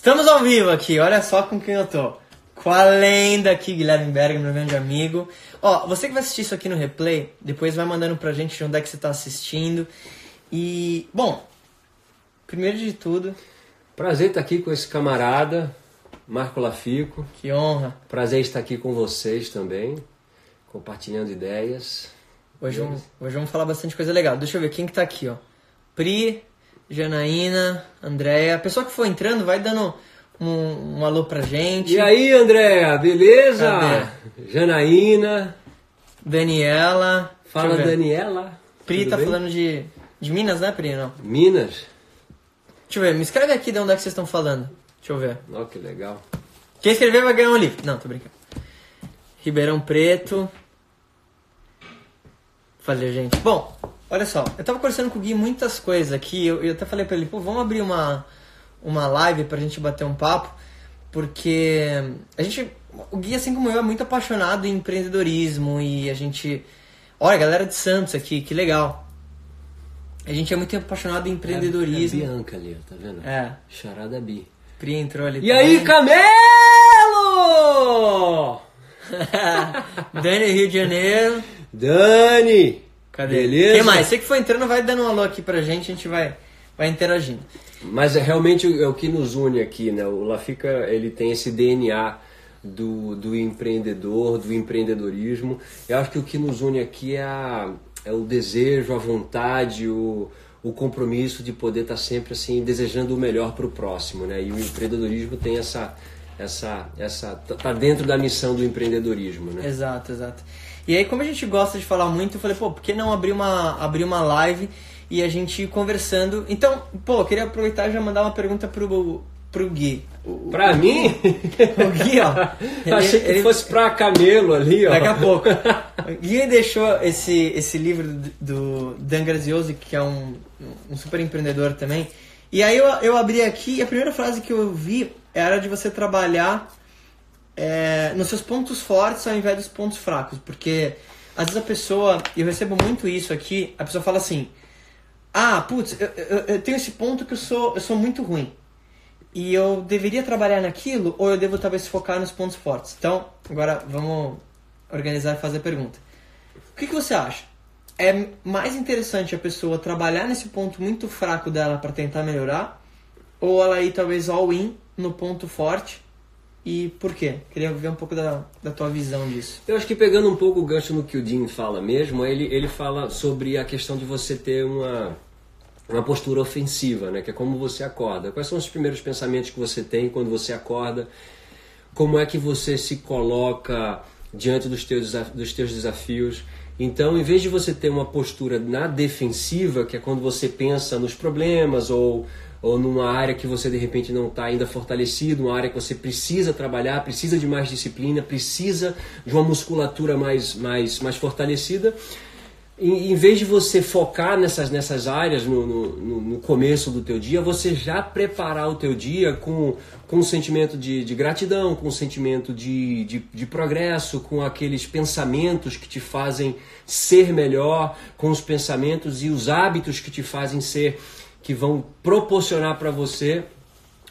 Estamos ao vivo aqui, olha só com quem eu tô. Com a lenda aqui, Guilherme Berg, meu grande amigo. Ó, você que vai assistir isso aqui no replay, depois vai mandando pra gente de onde é que você tá assistindo. E, bom, primeiro de tudo, Prazer estar aqui com esse camarada, Marco Lafico. que honra. Prazer estar aqui com vocês também, compartilhando ideias. Hoje vamos, hoje vamos falar bastante coisa legal. Deixa eu ver quem que tá aqui, ó. Pri, Janaína, Andréia. A pessoa que for entrando vai dando um, um alô pra gente. E aí, Andréa, beleza? Cadê? Janaína. Daniela. Fala. Daniela. Pri Tudo tá bem? falando de, de Minas, né, Pri? Não. Minas. Deixa eu ver, me escreve aqui de onde é que vocês estão falando. Deixa eu ver. Ó, que legal. Quem escrever vai ganhar um livro. Não, tô brincando. Ribeirão Preto. Valeu, gente. Bom, olha só. Eu tava conversando com o Gui muitas coisas aqui. Eu, eu até falei pra ele, pô, vamos abrir uma, uma live pra gente bater um papo. Porque a gente... O Gui, assim como eu, é muito apaixonado em empreendedorismo. E a gente... Olha, galera de Santos aqui, que legal. A gente é muito apaixonado em É, empreendedorismo. Bianca ali, tá vendo? É. Charada Bi. Pri entrou ali E aí, também. Camelo! Dani, Rio de Janeiro. Dani! Cadê? Beleza? Quem mais? Você que for entrando, vai dando um alô aqui pra gente, a gente vai, vai interagindo. Mas é realmente o- é o que nos une aqui, né? O Lafica, ele tem esse DNA do, do empreendedor, do empreendedorismo. Eu acho que o que nos une aqui é, a- é o desejo, a vontade, o, o compromisso de poder estar sempre assim desejando o melhor para o próximo, né? E o empreendedorismo tem essa essa essa tá- tá dentro da missão do empreendedorismo, né? Exato, exato. E aí, como a gente gosta de falar muito, eu falei, pô, por que não abrir uma, abrir uma live e a gente ir conversando? Então, pô, eu queria aproveitar e já mandar uma pergunta pro, pro Gui. O, o- Pra mim, o Gui, ó. ele- achei que ele- fosse pra Camelo ali, ó. Daqui a pouco. O Gui deixou esse, esse livro do, do Dan Graziosi, que é um, um super empreendedor também. E aí eu, eu abri aqui e a primeira frase que eu vi era de você trabalhar é, nos seus pontos fortes ao invés dos pontos fracos. Porque às vezes a pessoa, eu recebo muito isso aqui, a pessoa fala assim, ah, putz, eu, eu, eu tenho esse ponto que eu sou, eu sou muito ruim. E eu deveria trabalhar naquilo ou eu devo talvez focar nos pontos fortes? Então, agora vamos organizar e fazer a pergunta. O que, que você acha? É mais interessante a pessoa trabalhar nesse ponto muito fraco dela para tentar melhorar? Ou ela ir talvez all in no ponto forte? E por quê? Queria ver um pouco da, da tua visão disso. Eu acho que pegando um pouco o gancho no que o Dean fala mesmo, ele, ele fala sobre a questão de você ter uma, uma postura ofensiva, né? Que é como você acorda. Quais são os primeiros pensamentos que você tem quando você acorda? Como é que você se coloca diante dos teus, dos teus desafios? Então, em vez de você ter uma postura na defensiva, que é quando você pensa nos problemas ou, ou numa área que você de repente não está ainda fortalecido, uma área que você precisa trabalhar, precisa de mais disciplina, precisa de uma musculatura mais, mais, mais fortalecida, em, em vez de você focar nessas, nessas áreas no, no, no- começo do teu dia, você já preparar o teu dia com, com um sentimento de, de gratidão, com um sentimento de, de, de progresso, com aqueles pensamentos que te fazem ser melhor, com os pensamentos e os hábitos que te fazem ser, que vão proporcionar para você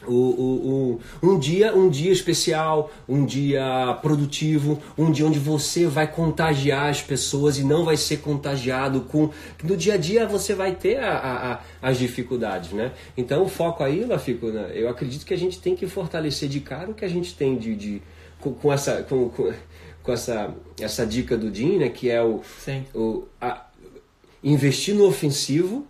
o, o, o- um dia um dia especial, um dia produtivo, um dia onde você vai contagiar as pessoas e não vai ser contagiado com no dia a dia você vai ter a- a- as dificuldades, né? Então o foco aí, Lafico, né? eu acredito que a gente tem que fortalecer de cara o que a gente tem de, de com, com essa com, com, com essa essa dica do Dean, né? Que é o, Sim. o a- investir no ofensivo,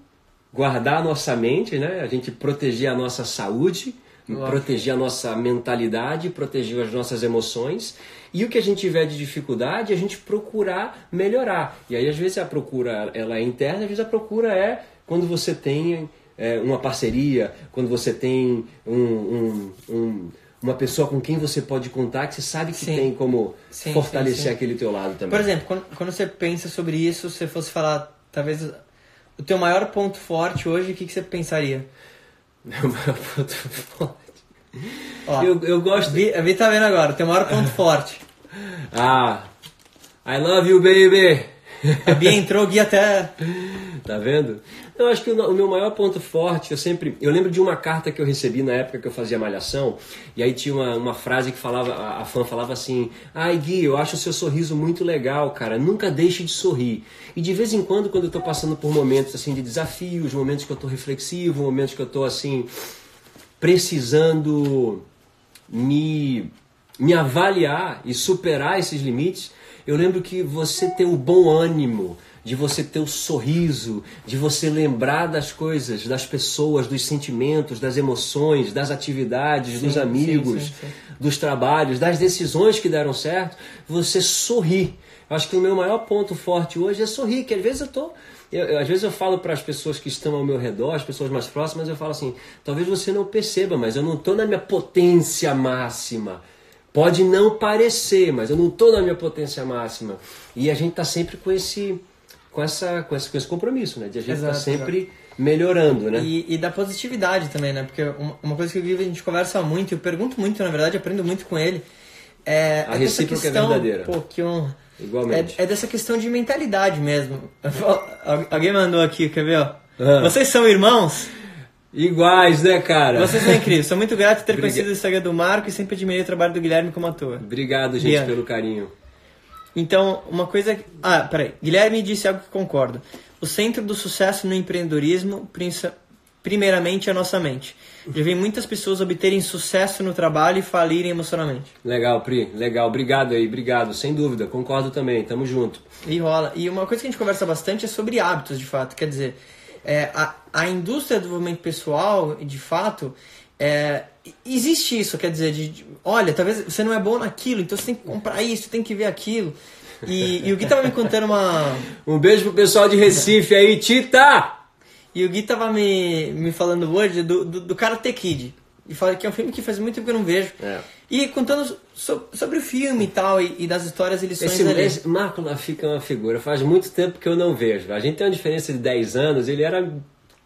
guardar a nossa mente, né? A gente proteger a nossa saúde, Claro. proteger a nossa mentalidade, proteger as nossas emoções. E o que a gente tiver de dificuldade, a gente procurar melhorar. E aí, às vezes, a procura ela é interna, às vezes a procura é quando você tem é, uma parceria, quando você tem um, um- um- uma pessoa com quem você pode contar, que você sabe que Sim. tem como Sim, fortalecer sim, aquele teu lado também. Por exemplo, quando, quando você pensa sobre isso, se você fosse falar, talvez, o teu maior ponto forte hoje, o que, que você pensaria? Meu maior ponto forte. Ó, Eu, eu gosto. Vi, a Vi tá vendo agora, o teu maior ponto forte. Ah, I love you, baby. A Bia entrou, o Gui até. Tá vendo? Eu acho que o meu maior ponto forte, eu sempre. Eu lembro de uma carta que eu recebi na época que eu fazia malhação, e aí tinha uma, uma frase que falava, a, a fã falava assim: Ai Gui, eu acho o seu sorriso muito legal, cara. Nunca deixe de sorrir. E de vez em quando, quando eu tô passando por momentos assim de desafios, momentos que eu tô reflexivo, momentos que eu tô assim, precisando me, me avaliar e superar esses limites, eu lembro que você ter o bom ânimo, de você ter o sorriso, de você lembrar das coisas, das pessoas, dos sentimentos, das emoções, das atividades, sim, dos amigos, sim, sim, dos trabalhos, das decisões que deram certo, você sorrir. Eu acho que o meu maior ponto forte hoje é sorrir, que às vezes eu tô eu, eu, às vezes eu falo para as pessoas que estão ao meu redor, as pessoas mais próximas, eu falo assim: talvez você não perceba, mas eu não estou na minha potência máxima. Pode não parecer, mas eu não estou na minha potência máxima. E a gente está sempre com esse com, essa, com, esse, com esse compromisso, né? De a gente estar tá sempre exato. melhorando, né? E, e, da positividade também, né? Porque uma, uma coisa que o Guilherme a gente conversa muito, eu pergunto muito, na verdade, aprendo muito com ele. É, a é recíproca é questão, é verdadeira. Pô, que honra. Igualmente. É, é, dessa questão de mentalidade mesmo. Alguém mandou aqui, quer ver? Ó? Ah. Vocês são irmãos? Iguais, né, cara? Vocês são incríveis. Sou muito grato por ter conhecido o Instagram do Marco e sempre admirei o trabalho do Guilherme como ator. Obrigado, gente, Guilherme. pelo carinho. Então, uma coisa. Ah, peraí. Guilherme disse algo que concordo. O centro do sucesso no empreendedorismo, primeiramente, é a nossa mente. Já vi muitas pessoas obterem sucesso no trabalho e falirem emocionalmente. Legal, Pri. Legal. Obrigado aí, obrigado. Sem dúvida. Concordo também. Tamo junto. E rola. E uma coisa que a gente conversa bastante é sobre hábitos, de fato. Quer dizer, é, a, a indústria do desenvolvimento pessoal, de fato, é, existe isso, quer dizer, de, de, olha, talvez você não é bom naquilo, então você tem que comprar isso, tem que ver aquilo. E, e o Gui tava me contando uma. Um beijo pro pessoal de Recife aí, Tita! E o Gui tava me, me falando hoje do, do, do Karate Kid. E fala que é um filme que faz muito tempo que eu não vejo. É. E contando so, sobre o filme e tal, e, e das histórias e lições esse, ali. Esse Marco fica uma figura. Faz muito tempo que eu não vejo. A gente tem uma diferença de 10 anos, ele era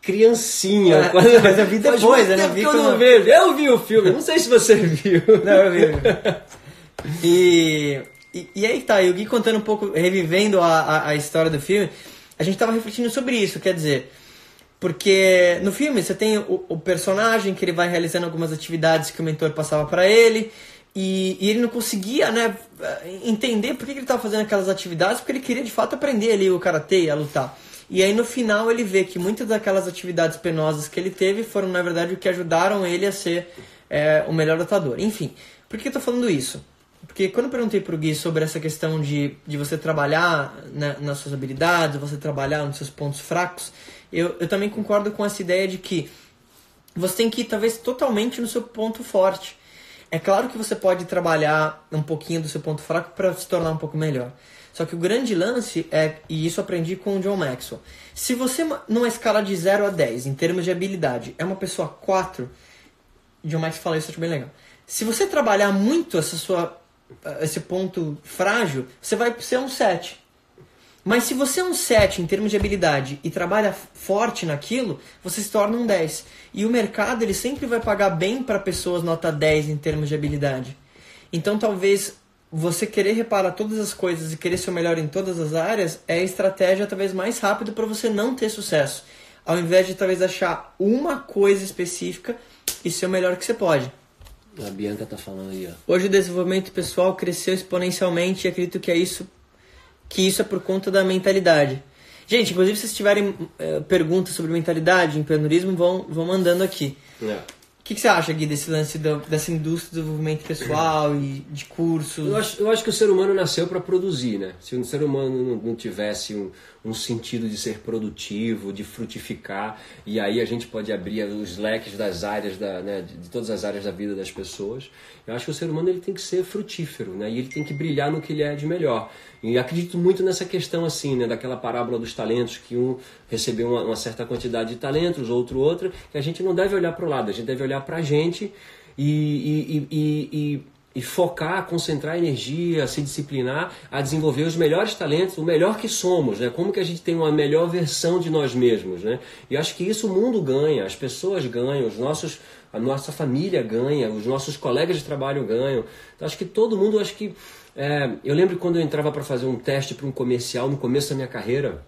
criancinha. É, quando... Mas eu vi depois, né? Eu vi que eu não vejo. Eu vi o filme, não sei se você viu. Não, eu vi. e, e, e, aí tá, e o Gui contando um pouco, revivendo a, a, a, história do filme, a gente tava refletindo sobre isso, quer dizer, porque no filme você tem o, o personagem que ele vai realizando algumas atividades que o mentor passava para ele, e, e, ele não conseguia né, entender por que ele estava fazendo aquelas atividades, porque ele queria de fato aprender ali o karatê, a lutar. E aí no final ele vê que muitas daquelas atividades penosas que ele teve foram na verdade o que ajudaram ele a ser é, o melhor lutador. Enfim, por que eu tô falando isso? Porque quando eu perguntei pro Gui sobre essa questão de, de você trabalhar na, nas suas habilidades, você trabalhar nos seus pontos fracos, eu, eu também concordo com essa ideia de que você tem que ir talvez totalmente no seu ponto forte. É claro que você pode trabalhar um pouquinho do seu ponto fraco para se tornar um pouco melhor. Só que o grande lance é, e isso aprendi com o John Maxwell, se você numa escala de 0 a 10, em termos de habilidade, é uma pessoa 4, John Maxwell fala isso, acho bem legal. Se você trabalhar muito essa sua, esse ponto frágil, você vai ser um 7. Mas se você é um 7 em termos de habilidade e trabalha forte naquilo, você se torna um 10. E o mercado ele sempre vai pagar bem para pessoas nota 10 em termos de habilidade. Então talvez você querer reparar todas as coisas e querer ser o melhor em todas as áreas é a estratégia talvez mais rápida para você não ter sucesso. Ao invés de talvez achar uma coisa específica e ser o melhor que você pode. A Bianca tá falando aí, ó. Hoje o desenvolvimento pessoal cresceu exponencialmente e acredito que é isso que isso é por conta da mentalidade. Gente, inclusive se vocês tiverem uh, perguntas sobre mentalidade, empreendedorismo, vão, vão mandando aqui. É. O que, que, você acha, Gui, desse lance do, dessa indústria do desenvolvimento pessoal e de cursos? Eu acho, eu acho que o ser humano nasceu para produzir, né? Se o ser humano não, não tivesse um, um, sentido de ser produtivo, de frutificar, e aí a gente pode abrir os leques das áreas, da, né, de, todas as áreas da vida das pessoas, eu acho que o ser humano ele tem que ser frutífero, né? E ele tem que brilhar no que ele é de melhor. E acredito muito nessa questão assim, né, daquela parábola dos talentos, que um recebeu uma, uma certa quantidade de talentos, outro outra, que a gente não deve olhar para o lado, a gente deve olhar para a gente e, e, e, e, e focar, concentrar energia, se disciplinar a desenvolver os melhores talentos, o melhor que somos, né? Como que a gente tem uma melhor versão de nós mesmos, né? E acho que isso o mundo ganha, as pessoas ganham, os nossos a nossa família ganha, os nossos colegas de trabalho ganham. Então, acho que todo mundo, acho que é, eu lembro quando eu entrava para fazer um teste para um comercial no começo da minha carreira,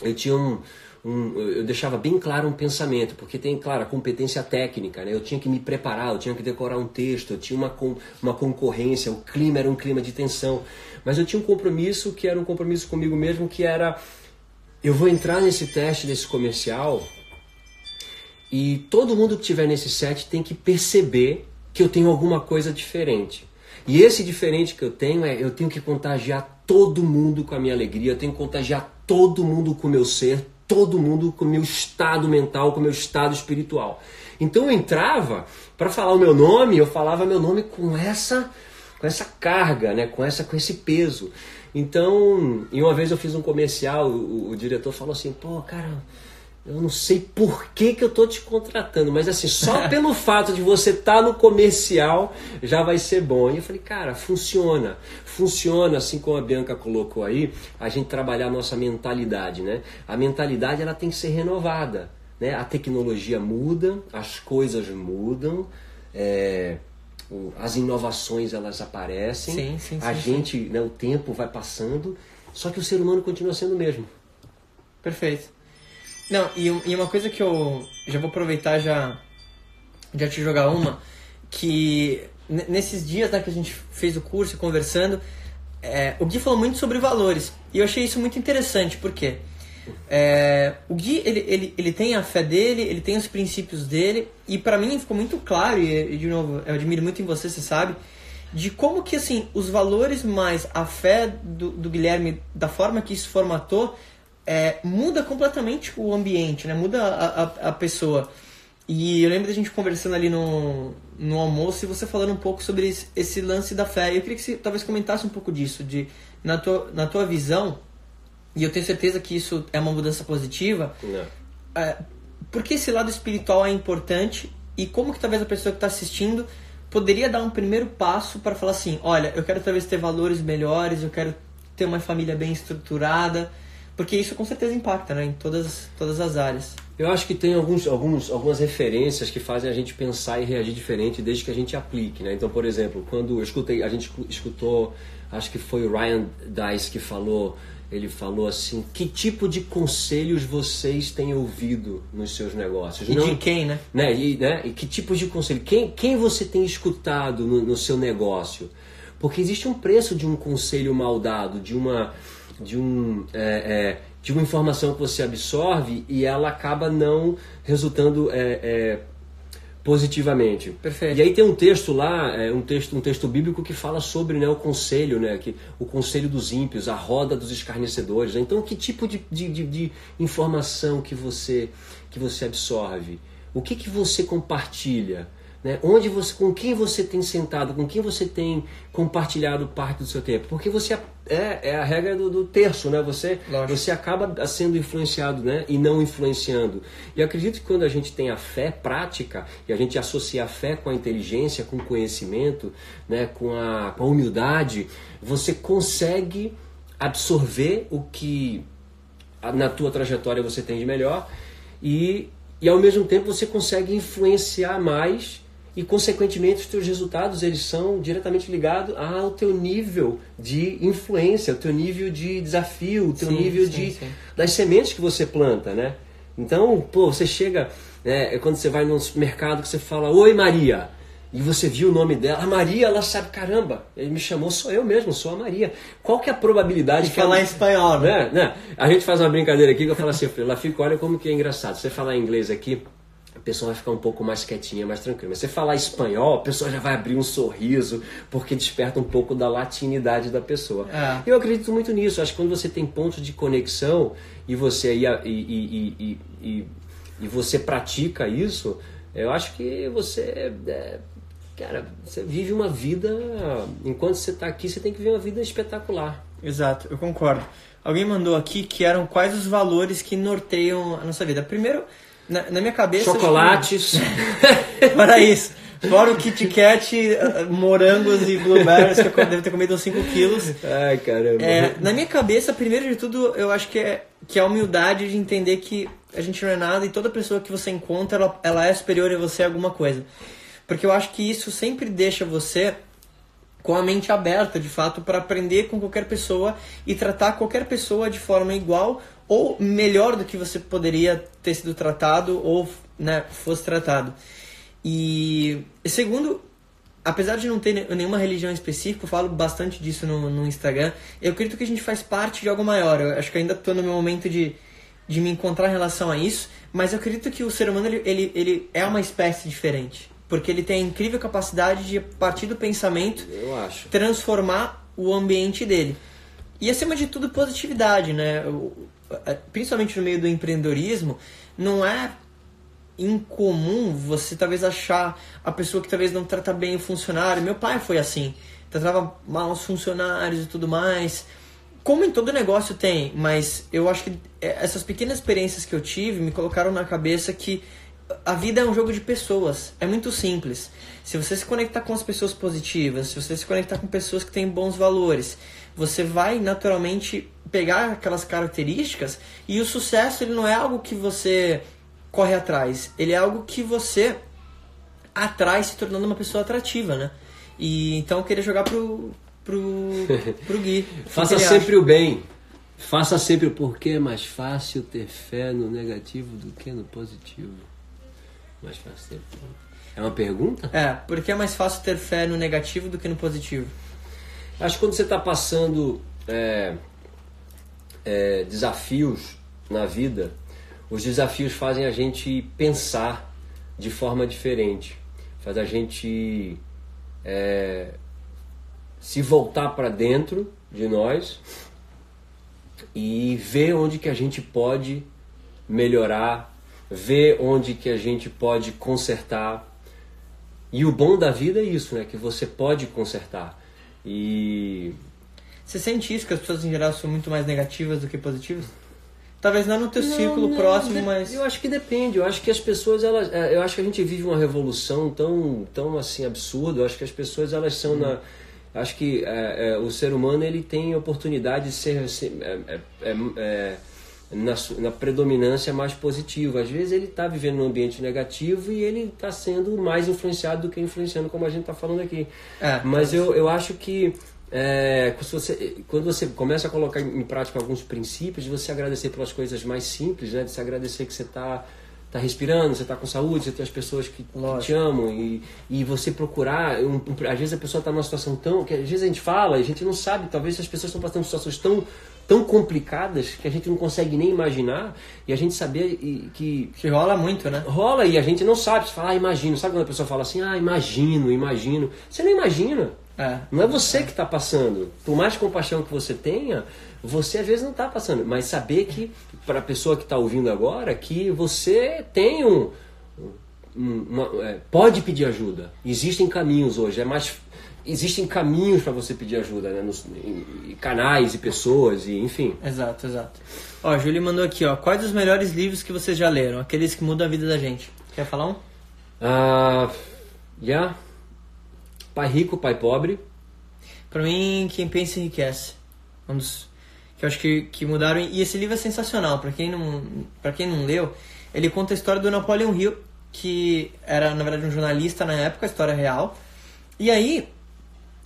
eu tinha um, um, eu deixava bem claro um pensamento, porque tem, claro, a competência técnica, né? Eu tinha que me preparar, eu tinha que decorar um texto, eu tinha uma, uma concorrência, o clima era um clima de tensão. Mas eu tinha um compromisso que era um compromisso comigo mesmo, que era eu vou entrar nesse teste desse comercial e todo mundo que estiver nesse set tem que perceber que eu tenho alguma coisa diferente. E esse diferente que eu tenho é eu tenho que contagiar todo mundo com a minha alegria, eu tenho que contagiar todo mundo com o meu ser, todo mundo com o meu estado mental, com o meu estado espiritual. Então eu entrava para falar o meu nome, eu falava meu nome com essa com essa carga, né, com essa com esse peso. Então, e uma vez eu fiz um comercial, o, o diretor falou assim: "Pô, cara, eu não sei por que, que eu tô te contratando, mas assim, só pelo fato de você estar tá no comercial já vai ser bom. E eu falei, cara, funciona. Funciona, assim como a Bianca colocou aí, a gente trabalhar a nossa mentalidade, né? A mentalidade ela tem que ser renovada. Né? A tecnologia muda, as coisas mudam, é, as inovações elas aparecem, sim, sim, a sim, gente, Né, o tempo vai passando, só que o ser humano continua sendo o mesmo. Perfeito. Não, e, e uma coisa que eu já vou aproveitar já já te jogar uma que nesses dias né, que a gente fez o curso conversando, é, o Gui falou muito sobre valores e eu achei isso muito interessante porque é, o Gui ele, ele, ele tem a fé dele, ele tem os princípios dele e para mim ficou muito claro e, e de novo eu admiro muito em você, você sabe de como que assim os valores mais a fé do, do Guilherme da forma que isso formatou é, muda completamente o ambiente, né? Muda a, a, a, pessoa. E eu lembro da gente conversando ali no, no almoço e você falando um pouco sobre esse, esse lance da fé. Eu queria que você talvez comentasse um pouco disso, de na tua, na tua visão, e eu tenho certeza que isso é uma mudança positiva, é, por que esse lado espiritual é importante e como que talvez a pessoa que está assistindo poderia dar um primeiro passo para falar assim, olha, eu quero talvez ter valores melhores, eu quero ter uma família bem estruturada, porque isso com certeza impacta né, em todas, todas as áreas. Eu acho que tem alguns, alguns, algumas referências que fazem a gente pensar e reagir diferente desde que a gente aplique. Né? Então, por exemplo, quando eu escutei, a gente escutou, acho que foi o Ryan Dice que falou, ele falou assim, que tipo de conselhos vocês têm ouvido nos seus negócios? E Não, de quem, né? né? E, né? e que tipo de conselho? Quem, quem você tem escutado no, no seu negócio? Porque existe um preço de um conselho mal dado, de uma de, um, é, é, de uma informação que você absorve e ela acaba não resultando é, é, positivamente. Perfeito. E aí tem um texto lá, é, um texto, um texto bíblico que fala sobre né, o conselho, né, que, o conselho dos ímpios, a roda dos escarnecedores. Né? Então, que tipo de, de, de, de informação que você, que você absorve? O que, que você compartilha? Né? Onde você, com quem você tem sentado, com quem você tem compartilhado parte do seu tempo, porque você é, é a regra do, do terço, né? Você você acaba sendo influenciado, né? E não influenciando. E acredito que quando a gente tem a fé prática e a gente associa a fé com a inteligência, com o conhecimento, né? Com a, com a humildade, você consegue absorver o que na tua trajetória você tem de melhor e e ao mesmo tempo você consegue influenciar mais e consequentemente os teus resultados eles são diretamente ligados ao teu nível de influência, o teu nível de desafio, o teu sim, nível sim, de sim. das sementes que você planta, né? Então, pô, você chega, né, é quando você vai no supermercado que você fala: "Oi, Maria". E você viu o nome dela, a Maria, ela sabe, caramba, ele me chamou, sou eu mesmo, sou a Maria. Qual que é a probabilidade de falar ela... espanhol, né? né? né? A gente faz uma brincadeira aqui que eu falo assim, ela fica, olha como que é engraçado. Você falar inglês aqui, pessoa vai ficar um pouco mais quietinha, mais tranquila. Mas você falar espanhol, a pessoa já vai abrir um sorriso, porque desperta um pouco da latinidade da pessoa. É. Eu acredito muito nisso. Acho que quando você tem pontos de conexão e você, e, e, e, e você pratica isso, eu acho que você. É, cara, você vive uma vida. Enquanto você está aqui, você tem que viver uma vida espetacular. Exato, eu concordo. Alguém mandou aqui que eram quais os valores que norteiam a nossa vida. Primeiro, na, na minha cabeça. Chocolates. Para isso. Fora o Kit Kat, eh, morangos e blueberries, que eu devo ter comido uns 5 quilos. Ai, caramba. É, na minha cabeça, primeiro de tudo, eu acho que é, que é a humildade de entender que a gente não é nada e toda pessoa que você encontra, ela, ela é superior a você em alguma coisa. Porque eu acho que isso sempre deixa você com a mente aberta, de fato, para aprender com qualquer pessoa e tratar qualquer pessoa de forma igual ou melhor do que você poderia ter sido tratado ou né, fosse tratado. E segundo, apesar de não ter nenhuma religião específica, eu falo bastante disso no, no Instagram, eu acredito que a gente faz parte de algo maior. Eu acho que ainda estou no meu momento de, de me encontrar em relação a isso, mas eu acredito que o ser humano ele, ele, ele é uma espécie diferente. Porque ele tem a incrível capacidade de, a partir do pensamento, transformar o ambiente dele. E acima de tudo, positividade, né? Principalmente no meio do empreendedorismo, não é incomum você talvez achar a pessoa que talvez não trata bem o funcionário. Meu pai foi assim, tratava mal os funcionários e tudo mais. Como em todo negócio tem, mas eu acho que é, essas pequenas experiências que eu tive me colocaram na cabeça que a vida é um jogo de pessoas. É muito simples. Se você se conectar com as pessoas positivas, se você se conectar com pessoas que têm bons valores, você vai naturalmente pegar aquelas características e o sucesso ele não é algo que você corre atrás. Ele é algo que você atrai se tornando uma pessoa atrativa, né? E então eu queria jogar pro pro pro Gui. Faça sempre acha? o bem. Faça sempre o porquê é mais fácil ter fé no negativo do que no positivo. Mais fácil ter É uma pergunta? É, porque é mais fácil ter fé no negativo do que no positivo. Acho que quando você está passando é, é, desafios na vida, os desafios fazem a gente pensar de forma diferente, faz a gente é, se voltar para dentro de nós e ver onde que a gente pode melhorar, ver onde que a gente pode consertar. E o bom da vida é isso, né? Que você pode consertar. E você sente isso que as pessoas em geral são muito mais negativas do que positivas? Talvez não no teu não, círculo não, próximo, de, mas. Eu acho que depende. Eu acho que as pessoas, elas. É, eu acho que a gente vive uma revolução tão, tão assim absurda. Eu acho que as pessoas, elas são hum. na. Acho que é, é, o ser humano ele tem oportunidade de ser. Assim, é, é, é, na, na, predominância mais positiva. Às vezes ele está vivendo num ambiente negativo e ele está sendo mais influenciado do que influenciando, como a gente está falando aqui. Mas eu, eu acho que é, você, quando você começa a colocar em prática alguns princípios, de você agradecer pelas coisas mais simples, né? de se agradecer que você está tá respirando, você está com saúde, você tem as pessoas que, que te amam e, e você procurar. Um, um, às vezes a pessoa está numa situação tão. que às vezes a gente fala e a gente não sabe, talvez as pessoas estão passando situações tão, tão complicadas que a gente não consegue nem imaginar e a gente saber que. Que rola muito, né? Rola e a gente não sabe. Você fala, ah, imagino. Sabe quando a pessoa fala assim, ah, imagino, imagino. Você não imagina. É. Não é você que está passando. Por mais compaixão que você tenha, você às vezes não está passando. Mas saber que, para a pessoa que está ouvindo agora, que você tem um. Uma, é, pode pedir ajuda. Existem caminhos hoje. É mais, existem caminhos para você pedir ajuda, né? Nos, em, em canais e pessoas, e enfim. Exato, exato. Ó, a Júlia mandou aqui, ó. Quais os melhores livros que vocês já leram? Aqueles que mudam a vida da gente. Quer falar um? Ah. Uh, já. Yeah. Pai Rico, Pai Pobre. Para mim, Quem Pensa Enriquece. Um dos que eu acho que, que mudaram. E esse livro é sensacional. Para quem, não, quem não leu, ele conta a história do Napoleon Hill, que era, na verdade, um jornalista na época, a história real. E aí,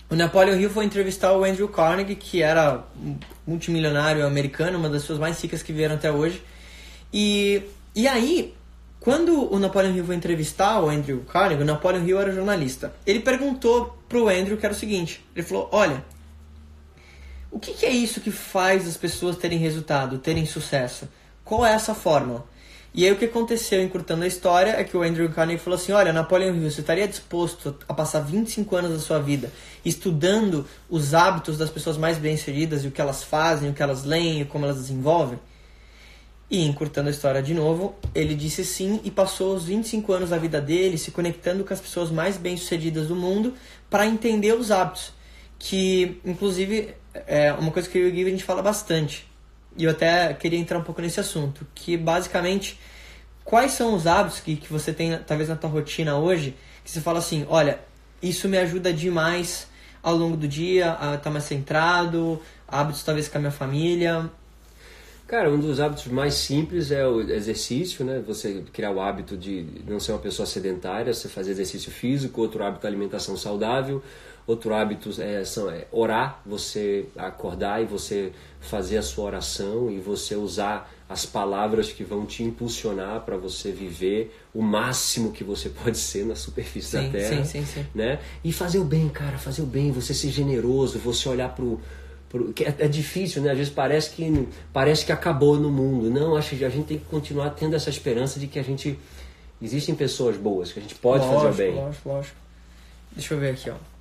o Napoleon Hill foi entrevistar o Andrew Carnegie, que era um multimilionário americano, uma das pessoas mais ricas que vieram até hoje. E, e aí, quando o Napoleon Hill foi entrevistar o Andrew Carnegie, o Napoleon Hill era jornalista. Ele perguntou pro Andrew que era o seguinte: ele falou, olha, o que, que é isso que faz as pessoas terem resultado, terem sucesso? Qual é essa fórmula? E aí o que aconteceu, encurtando a história, é que o Andrew Carnegie falou assim, olha, Napoleon Hill, você estaria disposto a passar 25 anos da sua vida estudando os hábitos das pessoas mais bem-sucedidas e o que elas fazem, o que elas leem, como elas desenvolvem? E encurtando a história de novo, ele disse sim e passou os 25 anos da vida dele se conectando com as pessoas mais bem-sucedidas do mundo para entender os hábitos. Que, inclusive, é uma coisa que eu e o Gui a gente fala bastante. E eu até queria entrar um pouco nesse assunto. Que, basicamente, quais são os hábitos que, que você tem, talvez, na tua rotina hoje, que você fala assim, olha, isso me ajuda demais ao longo do dia a estar mais centrado, hábitos talvez com a minha família, Cara, um dos hábitos mais simples é o exercício, né? Você criar o hábito de não ser uma pessoa sedentária, você fazer exercício físico, outro hábito alimentação saudável, outro hábito é, são, é orar, você acordar e você fazer a sua oração e você usar as palavras que vão te impulsionar para você viver o máximo que você pode ser na superfície sim, da Terra, sim, sim, sim. né? E fazer o bem, cara, fazer o bem, você ser generoso, você olhar pro é, é, difícil, né? Às vezes parece que parece que acabou no mundo. Não, acho que a gente tem que continuar tendo essa esperança de que a gente existem pessoas boas, que a gente pode lógico, fazer o bem. Lógico, lógico. Deixa eu ver aqui, ó.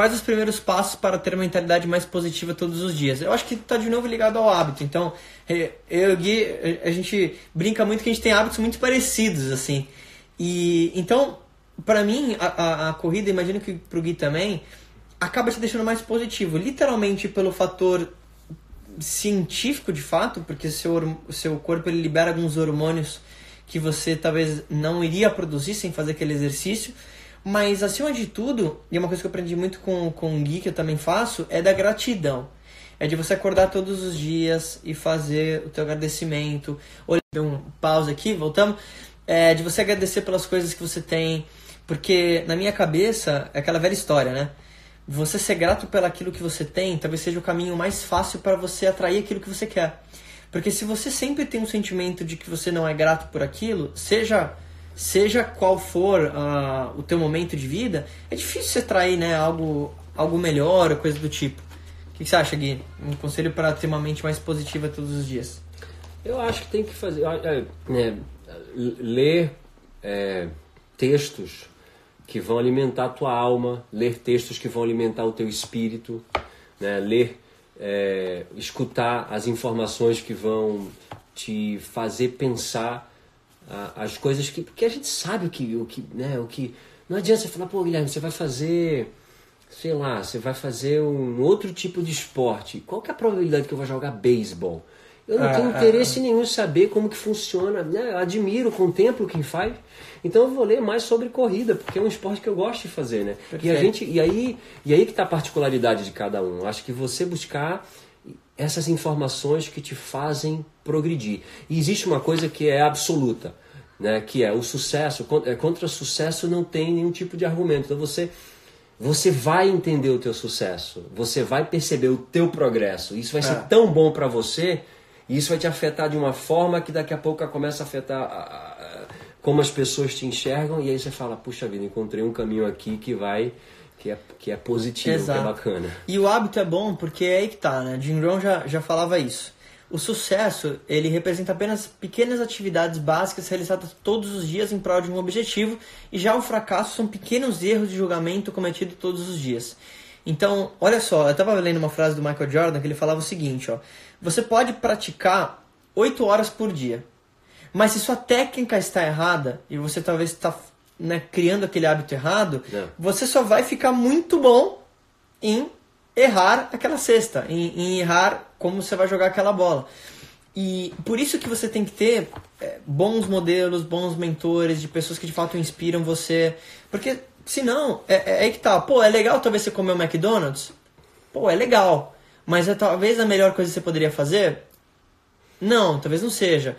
Quais os primeiros passos para ter uma mentalidade mais positiva todos os dias? Eu acho que está de novo ligado ao hábito. Então, eu e Gui, a gente brinca muito que a gente tem hábitos muito parecidos, assim. E então, para mim, a, a, a corrida, imagino que para o Gui também, acaba te deixando mais positivo, literalmente pelo fator científico de fato, porque seu seu corpo ele libera alguns hormônios que você talvez não iria produzir sem fazer aquele exercício, mas acima de tudo, e é uma coisa que eu aprendi muito com, com o Gui, que eu também faço, é da gratidão. É de você acordar todos os dias e fazer o teu agradecimento. Olha, deu um pause aqui, voltamos. É de você agradecer pelas coisas que você tem. Porque na minha cabeça é aquela velha história, né? você ser grato pelaquilo que você tem talvez seja o caminho mais fácil para você atrair aquilo que você quer. Porque se você sempre tem um sentimento de que você não é grato por aquilo, seja seja qual for uh, o teu momento de vida, é difícil você atrair né, algo, algo melhor, coisa do tipo. O que, que você acha, Gui? Um conselho para ter uma mente mais positiva todos os dias. Eu acho que tem que fazer. É, é, ler é, textos que vão alimentar a tua alma, ler textos que vão alimentar o teu espírito, né? ler, é, escutar as informações que vão te fazer pensar as coisas que porque a gente sabe o que o que né o que não adianta você falar pô Guilherme você vai fazer sei lá você vai fazer um outro tipo de esporte qual que é a probabilidade que eu vou jogar beisebol eu não ah, tenho interesse ah, nenhum em saber como que funciona. Né? Eu admiro, contemplo quem faz. Então eu vou ler mais sobre corrida, porque é um esporte que eu gosto de fazer, né? E a gente e aí e aí que está a particularidade de cada um. Acho que você buscar essas informações que te fazem progredir. E existe uma coisa que é absoluta, né? Que é o sucesso. É, contra sucesso não tem nenhum tipo de argumento. Então você você vai entender o teu sucesso, você vai perceber o teu progresso. Isso vai é. ser tão bom para você e isso vai te afetar de uma forma que daqui a pouco começa a afetar a, a, como as pessoas te enxergam. E aí você fala, puxa vida, encontrei um caminho aqui que vai que é, que é positivo, Exato. que é bacana. E o hábito é bom porque é aí que tá, né? Jim Rohn já, já falava isso. O sucesso, ele representa apenas pequenas atividades básicas realizadas todos os dias em prol de um objetivo, e já o fracasso são pequenos erros de julgamento cometidos todos os dias. Então, olha só, eu estava lendo uma frase do Michael Jordan que ele falava o seguinte, ó: Você pode praticar 8 horas por dia, mas se sua técnica está errada e você talvez está né, criando aquele hábito errado, Não. você só vai ficar muito bom em errar aquela cesta, em, em, errar como você vai jogar aquela bola. E por isso que você tem que ter é, bons modelos, bons mentores, de pessoas que de fato inspiram você. Porque se não, é, é, é que tá. Pô, é legal talvez você comer um McDonald's? Pô, é legal. Mas é talvez a melhor coisa que você poderia fazer? Não, talvez não seja.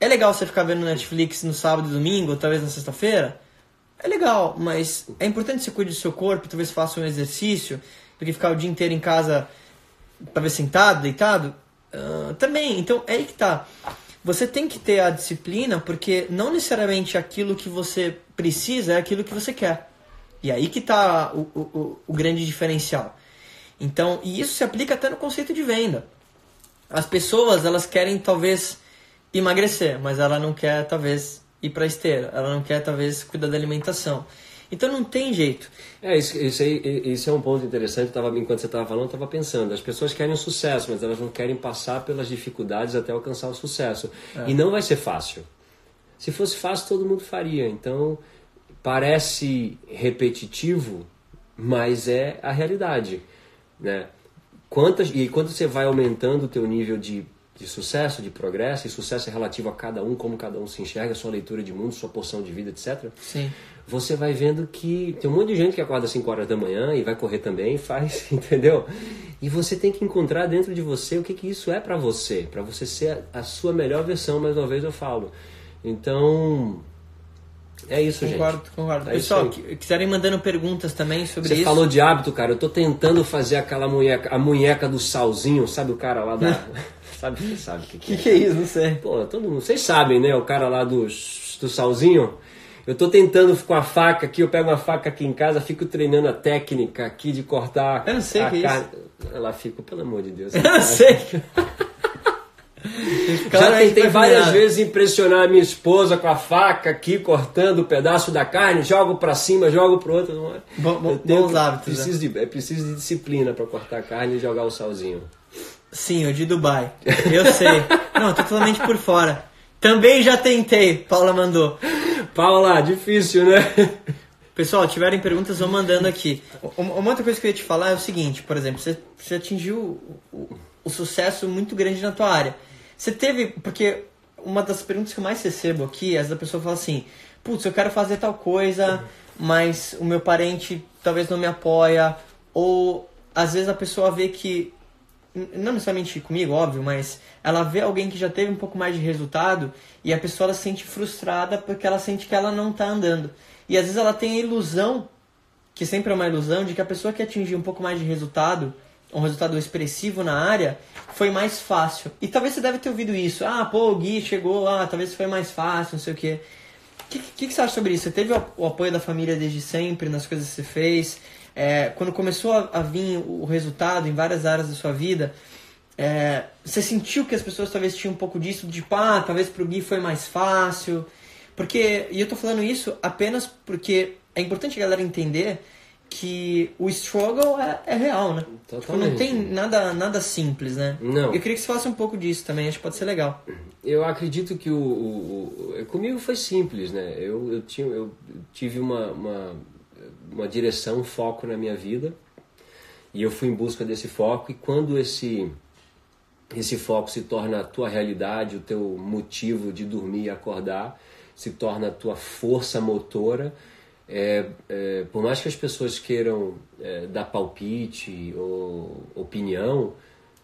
É legal você ficar vendo Netflix no sábado e domingo, talvez na sexta-feira? É legal, mas é importante que você cuide do seu corpo, talvez faça um exercício, porque ficar o dia inteiro em casa, talvez sentado, deitado, uh, também. Então é aí que tá. Você tem que ter a disciplina, porque não necessariamente aquilo que você precisa é aquilo que você quer. E aí que está o, o, o grande diferencial. Então, e isso se aplica até no conceito de venda. As pessoas, elas querem talvez emagrecer, mas ela não quer talvez ir para esteira, ela não quer talvez cuidar da alimentação. Então não tem jeito. É, isso, isso, aí, isso é um ponto interessante. tava, enquanto você estava falando, eu estava pensando. As pessoas querem o sucesso, mas elas não querem passar pelas dificuldades até alcançar o sucesso. É. E não vai ser fácil. Se fosse fácil, todo mundo faria. Então, parece repetitivo, mas é a realidade, né? Quantas e quando você vai aumentando o teu nível de de sucesso, de progresso, e sucesso é relativo a cada um, como cada um se enxerga, sua leitura de mundo, sua porção de vida, etc. Sim. Você vai vendo que tem um monte de gente que acorda às 5 horas da manhã e vai correr também, faz, entendeu? E você tem que encontrar dentro de você o que, que isso é para você, para você ser a, a sua melhor versão, mais uma vez eu falo. Então, é isso, concordo, gente. Concordo, É Pessoal, quiserem mandando perguntas também sobre Você isso. falou de hábito, cara. Eu tô tentando fazer aquela munheca, a munheca do salzinho, sabe o cara lá da. sabe, você sabe o que, que que, é? que é isso? Não sei. Pô, todo mundo. Vocês sabem, né? O cara lá do, do salzinho. Eu tô tentando com a faca aqui, eu pego uma faca aqui em casa, fico treinando a técnica aqui de cortar Eu não sei a o que é carne. Ela fica, pelo amor de Deus. Eu não sei. Já tentei várias vezes impressionar a minha esposa com a faca aqui, cortando o pedaço da carne, jogo pra cima, jogo pro outro. Bom- bom- bons hábitos, né? Preciso de, é preciso de disciplina pra cortar a carne e jogar o salzinho. Sim, o de Dubai. Eu sei. Não, tô totalmente por fora. Também já tentei, Paula mandou. Paula, difícil, né? Pessoal, tiverem perguntas, vão mandando aqui. Uma outra coisa que eu ia te falar é o seguinte, por exemplo, você, você atingiu o, o- o sucesso muito grande na tua área. Você teve, porque uma das perguntas que eu mais recebo aqui é da pessoa fala assim, putz, eu quero fazer tal coisa, mas o meu parente talvez não me apoia, ou às vezes a pessoa vê que não necessariamente comigo, óbvio, mas ela vê alguém que já teve um pouco mais de resultado e a pessoa ela se sente frustrada porque ela sente que ela não tá andando. E às vezes ela tem a ilusão, que sempre é uma ilusão, de que a pessoa que atingir um pouco mais de resultado, um resultado expressivo na área, foi mais fácil. E talvez você deve ter ouvido isso. Ah, pô, o Gui chegou, ah, talvez foi mais fácil, não sei o quê. O que, que, que você acha sobre isso? Você teve o apoio da família desde sempre nas coisas que você fez? É, quando começou a, a vir o resultado em várias áreas da sua vida, é, você sentiu que as pessoas talvez tinham um pouco disso, de tipo, ah, talvez pro Gui foi mais fácil? Porque, e eu tô falando isso apenas porque é importante a galera entender que o struggle é, é real, né? Tipo, não tem nada, nada simples, né? Não. Eu queria que você falasse um pouco disso também, acho que pode ser legal. Eu acredito que o, o- o- comigo foi simples, né? Eu, eu, tinha, eu tive uma, uma, uma direção, um foco na minha vida e eu fui em busca desse foco e quando esse esse foco se torna a tua realidade, o teu motivo de dormir e acordar, se torna a tua força motora. É, é, por mais que as pessoas queiram é, dar palpite ou opinião,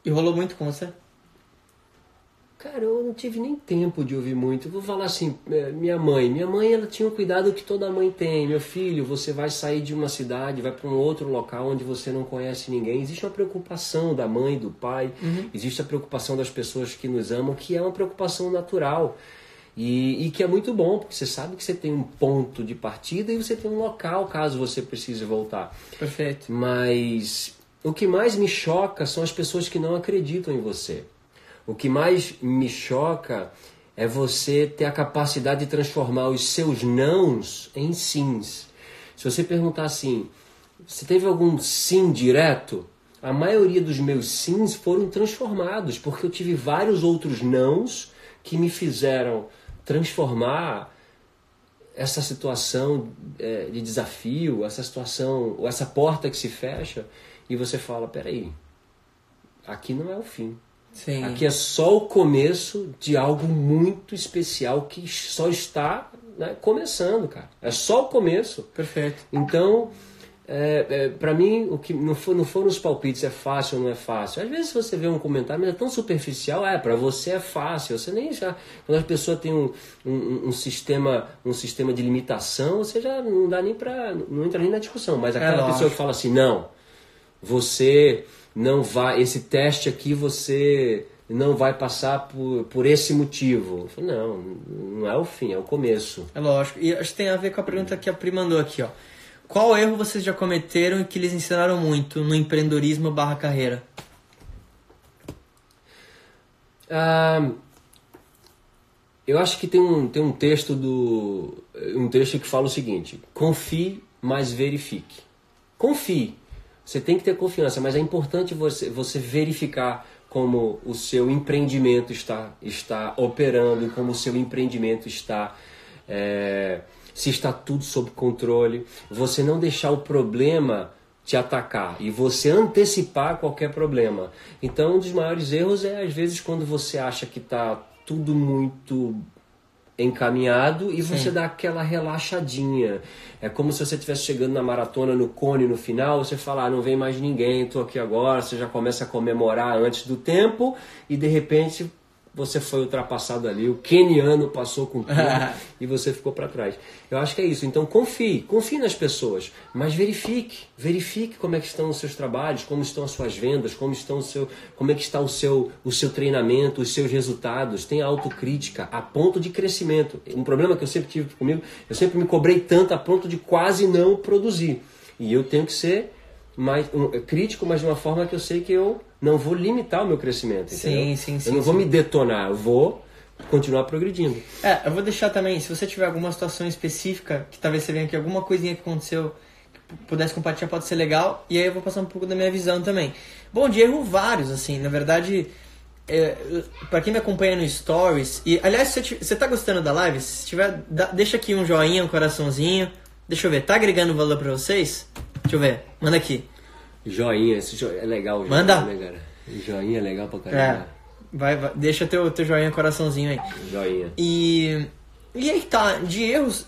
E rolou muito com você? Cara, eu não tive nem tempo de ouvir muito. Eu vou falar assim, é, minha mãe. Minha mãe, ela tinha o cuidado que toda mãe tem. Meu filho, você vai sair de uma cidade, vai para um outro local onde você não conhece ninguém. Existe uma preocupação da mãe, do pai. Existe a preocupação das pessoas que nos amam, que é uma preocupação natural. E, e que é muito bom, porque você sabe que você tem um ponto de partida e você tem um local caso você precise voltar. Perfeito. Mas o que mais me choca são as pessoas que não acreditam em você. O que mais me choca é você ter a capacidade de transformar os seus nãos em sims. Se você perguntar assim, você teve algum sim direto? A maioria dos meus sims foram transformados, porque eu tive vários outros nãos que me fizeram transformar essa situação é, de desafio, essa situação, ou essa porta que se fecha, e você fala, peraí, aqui não é o fim. Sim. Aqui é só o começo de algo muito especial que só está né, começando, cara. É só o começo. Perfeito. Então, é, é, para mim, o que não, for, não foram os palpites, é fácil ou não é fácil. Às vezes você vê um comentário, mas é tão superficial, é, para você é fácil. Você nem já. Quando a pessoa tem um, um, um sistema, um sistema de limitação, você já não dá nem pra. não entra nem na discussão. Mas aquela lógico. pessoa que fala assim, não, você não vai. Esse teste aqui você não vai passar por, por esse motivo. Falo, não, não é o fim, é o começo. É lógico. E acho que tem a ver com a pergunta que a Pri mandou aqui, ó. Qual erro vocês já cometeram e que lhes ensinaram muito no empreendedorismo barra carreira? Ah, eu acho que tem um, tem um texto do um texto que fala o seguinte: confie, mas verifique. Confie. Você tem que ter confiança, mas é importante você, você verificar como o seu empreendimento está, está operando como o seu empreendimento está. é, se está tudo sob controle. Você não deixar o problema te atacar e você antecipar qualquer problema. Então, um dos maiores erros é às vezes quando você acha que está tudo muito encaminhado e você Sim. dá aquela relaxadinha. É como se você estivesse chegando na maratona, no cone no final, você fala, ah, não vem mais ninguém, estou aqui agora, você já começa a comemorar antes do tempo e de repente você foi ultrapassado ali, o keniano passou com tudo e você ficou para trás. Eu acho que é isso. Então confie, confie nas pessoas, mas verifique, verifique como é que estão os seus trabalhos, como estão as suas vendas, como estão o seu, como é que está o seu, o seu treinamento, os seus resultados. Tenha autocrítica a ponto de crescimento. Um problema que eu sempre tive comigo, eu sempre me cobrei tanto a ponto de quase não produzir. E eu tenho que ser mais um, crítico, mas de uma forma que eu sei que eu não vou limitar o meu crescimento. Sim, sim, sim. Eu não vou me detonar, eu vou continuar progredindo. É, eu vou deixar também, se você tiver alguma situação específica, que talvez você venha aqui, alguma coisinha que aconteceu, que pudesse compartilhar, pode ser legal, e aí eu vou passar um pouco da minha visão também. Bom, de erro vários, assim, na verdade, é, para quem me acompanha no Stories, e aliás, se você tá gostando da live, se tiver, dá, deixa aqui um joinha, um coraçãozinho, deixa eu ver, tá agregando valor para vocês? Deixa eu ver, manda aqui. Joinha, esse jo... é legal. Joinha, Manda. Né, cara? Joinha é legal pra caramba. É. Vai, vai, deixa teu, teu joinha, coraçãozinho aí. Joinha. E, e aí tá, de erros,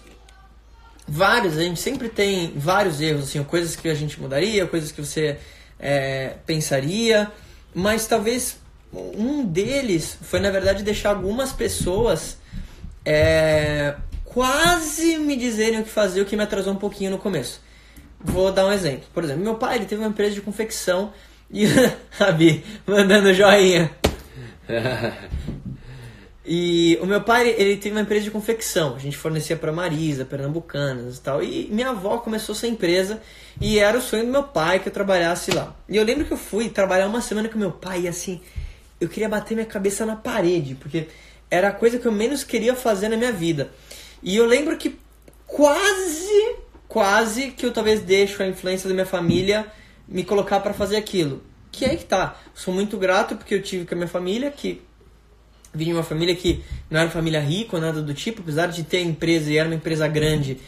vários, a gente sempre tem vários erros, assim, coisas que a gente mudaria, coisas que você é, pensaria, mas talvez um deles foi, na verdade, deixar algumas pessoas é, quase me dizerem o que fazer, o que me atrasou um pouquinho no começo. Vou dar um exemplo. Por exemplo, meu pai ele teve uma empresa de confecção e a Bi mandando joinha. e o meu pai ele teve uma empresa de confecção. A gente fornecia para Marisa, Pernambucanas e tal. E minha avó começou essa empresa e era o sonho do meu pai que eu trabalhasse lá. E eu lembro que eu fui trabalhar uma semana com meu pai e assim, eu queria bater minha cabeça na parede, porque era a coisa que eu menos queria fazer na minha vida. E eu lembro que quase quase que eu talvez deixo a influência da minha família me colocar para fazer aquilo. Que é que tá. Sou muito grato porque eu tive com a minha família, que vim de uma família que não era família rica ou nada do tipo, apesar de ter empresa e era uma empresa grande,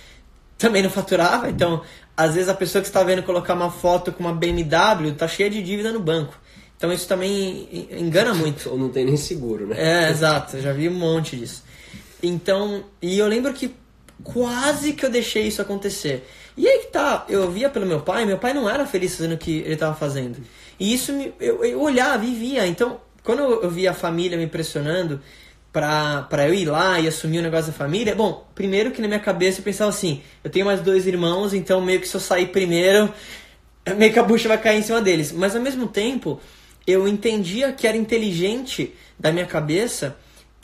também não faturava. Então, às vezes a pessoa que está vendo colocar uma foto com uma BMW tá cheia de dívida no banco. Então isso também engana muito. Ou não tem nem seguro, né? É, exato. Já vi um monte disso. Então, e eu lembro que quase que eu deixei isso acontecer. E aí que tá, eu via pelo meu pai, meu pai não era feliz fazendo o que ele estava fazendo. E isso me, eu, eu olhava e via. Então, quando eu via a família me pressionando pra, eu ir lá e assumir o negócio da família, bom, primeiro que na minha cabeça eu pensava assim, eu tenho mais dois irmãos, então meio que se eu sair primeiro, meio que a bucha vai cair em cima deles. Mas ao mesmo tempo, eu entendia que era inteligente da minha cabeça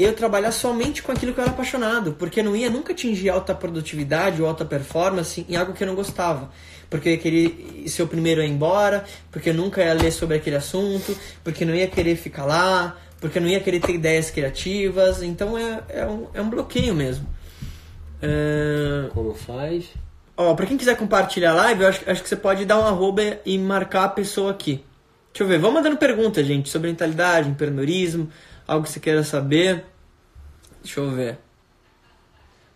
eu trabalhar somente com aquilo que eu era apaixonado, porque eu não ia nunca atingir alta produtividade ou alta performance em algo que eu não gostava. Porque eu ia querer ser o primeiro a ir embora, porque eu nunca ia ler sobre aquele assunto, porque eu não ia querer ficar lá, porque eu não ia querer ter ideias criativas. Então é, é, um, é um bloqueio mesmo. É... Como faz? Ó, pra quem quiser compartilhar a live, eu acho, acho que você pode dar um arroba e marcar a pessoa aqui. Deixa eu ver, vamos mandando perguntas, gente, sobre mentalidade, empreendedorismo, algo que você queira saber. Deixa eu ver.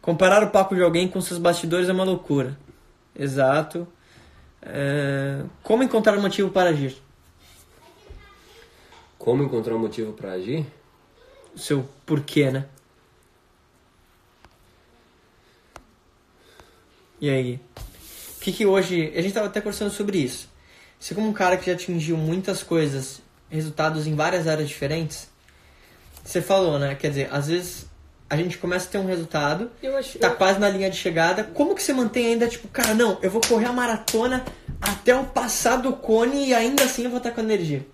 Comparar o papo de alguém com seus bastidores é uma loucura. Exato. É... Como encontrar um motivo para agir? Como encontrar um motivo para agir? O seu porquê, né? E aí? O que, que hoje. A gente estava até conversando sobre isso. Você, como um cara que já atingiu muitas coisas, resultados em várias áreas diferentes, você falou, né? Quer dizer, às vezes a gente começa a ter um resultado, acho, tá eu... quase na linha de chegada. Como que você mantém ainda, tipo, cara, não, eu vou correr a maratona até o passar do cone e ainda assim eu vou estar com energia?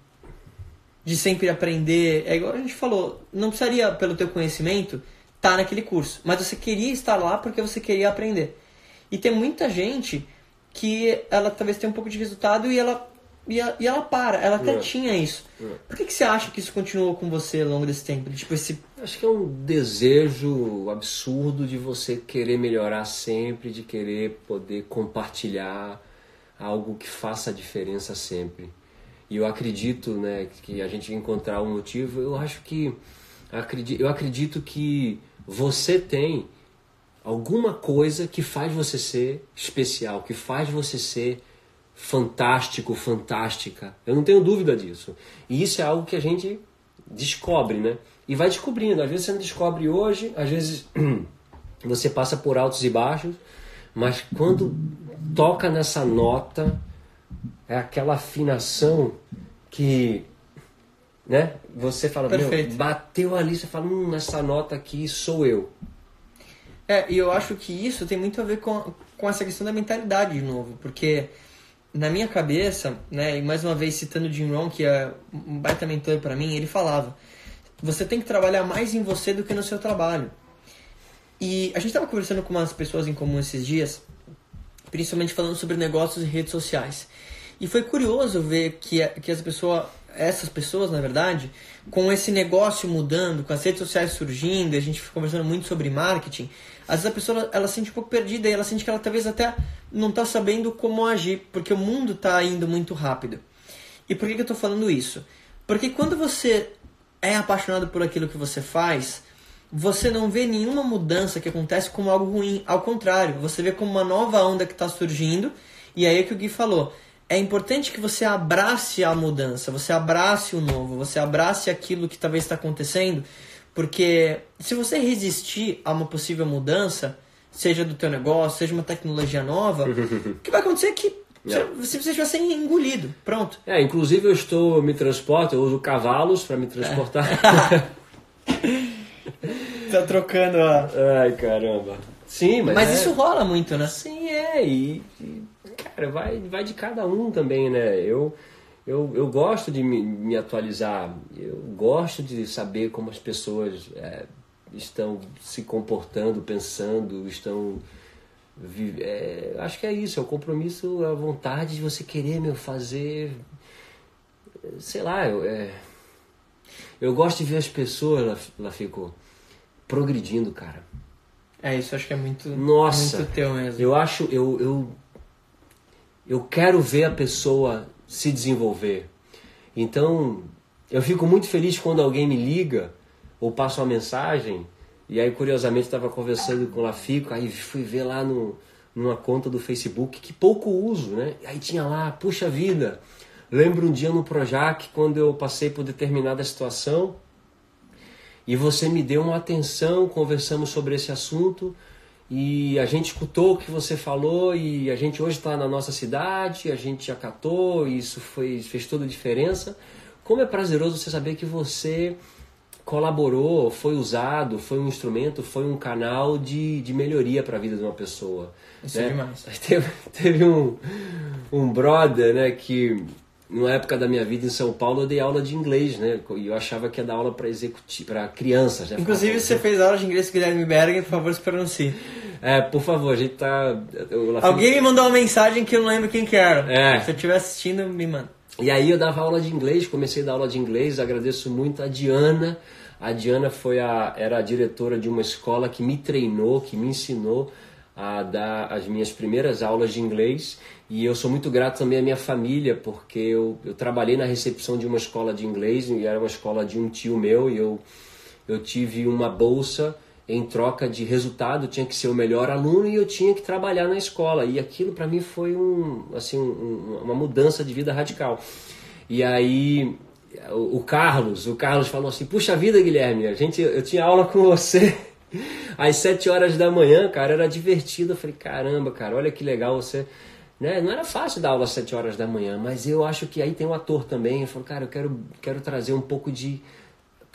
De sempre aprender. É igual a gente falou, não precisaria, pelo teu conhecimento, estar tá naquele curso. Mas você queria estar lá porque você queria aprender. E tem muita gente que ela talvez tenha um pouco de resultado e ela e, a, e ela para, ela até é. tinha isso. É. Por que, que você acha que isso continuou com você ao longo desse tempo? Tipo, esse... Acho que é um desejo absurdo de você querer melhorar sempre, de querer poder compartilhar algo que faça a diferença sempre. E eu acredito né, que a gente encontrar um motivo, eu acho que. Eu acredito que você tem alguma coisa que faz você ser especial, que faz você ser fantástico, fantástica. Eu não tenho dúvida disso. E isso é algo que a gente descobre, né? E vai descobrindo. Às vezes você não descobre hoje, às vezes você passa por altos e baixos, mas quando toca nessa nota, é aquela afinação que né? Você fala, bateu ali, você fala, hum, essa nota aqui sou eu. É, e eu acho que isso tem muito a ver com, com essa questão da mentalidade de novo, porque na minha cabeça, né, e mais uma vez citando Jim Rohn, que é um baita mentor para mim, ele falava: você tem que trabalhar mais em você do que no seu trabalho. E a gente estava conversando com umas pessoas em comum esses dias, principalmente falando sobre negócios e redes sociais. E foi curioso ver que, que as pessoas, essas pessoas, na verdade, com esse negócio mudando, com as redes sociais surgindo, a gente conversando muito sobre marketing, às vezes a pessoa ela se sente um pouco perdida e ela sente que ela talvez até não está sabendo como agir, porque o mundo está indo muito rápido. E por que, que eu estou falando isso? Porque quando você é apaixonado por aquilo que você faz, você não vê nenhuma mudança que acontece como algo ruim. Ao contrário, você vê como uma nova onda que está surgindo. E aí é que o Gui falou. É importante que você abrace a mudança, você abrace o novo, você abrace aquilo que talvez está acontecendo, porque se você resistir a uma possível mudança, seja do teu negócio, seja uma tecnologia nova, o que vai acontecer é que É. você, você vai ser engolido. Pronto. É, inclusive eu estou me transporto, eu uso cavalos para me transportar. Tá trocando a. Ai, caramba. Sim, mas. Mas é- isso rola muito, né? Sim, é. E, e, cara, vai, vai de cada um também, né? Eu, eu, eu gosto de me, me atualizar, eu gosto de saber como as pessoas é, estão se comportando, pensando, estão. é, acho que é isso, é o compromisso, a vontade de você querer meu, fazer. Sei lá, eu, é, eu gosto de ver as pessoas, lá, lá ficou, progredindo, cara. É, isso acho que é muito, Nossa. muito teu mesmo. Eu acho, eu, eu, eu quero ver a pessoa se desenvolver. Então, eu fico muito feliz quando alguém me liga ou passa uma mensagem. E aí, curiosamente, estava conversando com o Lafico, aí fui ver lá no, numa conta do Facebook que pouco uso, né? Aí tinha lá, puxa vida, lembro um dia no Projac, quando eu passei por determinada situação, e você me deu uma atenção, conversamos sobre esse assunto e a gente escutou o que você falou e a gente hoje está na nossa cidade, a gente acatou e isso foi, fez toda a diferença. Como é prazeroso você saber que você colaborou, foi usado, foi um instrumento, foi um canal de, de melhoria para a vida de uma pessoa. Isso né? é demais. Teve, teve um, um brother, né, que numa época da minha vida em São Paulo eu dei aula de inglês, né? E eu achava que ia dar aula para executi para crianças, né? Inclusive, você fez aula de inglês com Guilherme Berger, por favor, se pronuncie. É, por favor, a gente tá. eu- Alguém me mandou uma mensagem que eu não lembro quem que era. É. Se eu estiver assistindo, me manda. E aí eu dava aula de inglês, comecei a dar aula de inglês, agradeço muito a Diana. A Diana foi a, era a diretora de uma escola que me treinou, que me ensinou a dar as minhas primeiras aulas de inglês. E eu sou muito grato também à minha família, porque eu, eu trabalhei na recepção de uma escola de inglês, e era uma escola de um tio meu, e eu, eu tive uma bolsa em troca de resultado, tinha que ser o melhor aluno e eu tinha que trabalhar na escola. E aquilo para mim foi um, assim, um- uma mudança de vida radical. E aí o, o Carlos, o Carlos falou assim: "Puxa vida, Guilherme, a gente eu tinha aula com você às 7 horas da manhã, cara, era divertido". Eu falei: "Caramba, cara, olha que legal você né? Não era fácil dar aula às 7 horas da manhã, mas eu acho que aí tem um ator também. Eu falo, cara, eu quero, quero trazer um pouco de.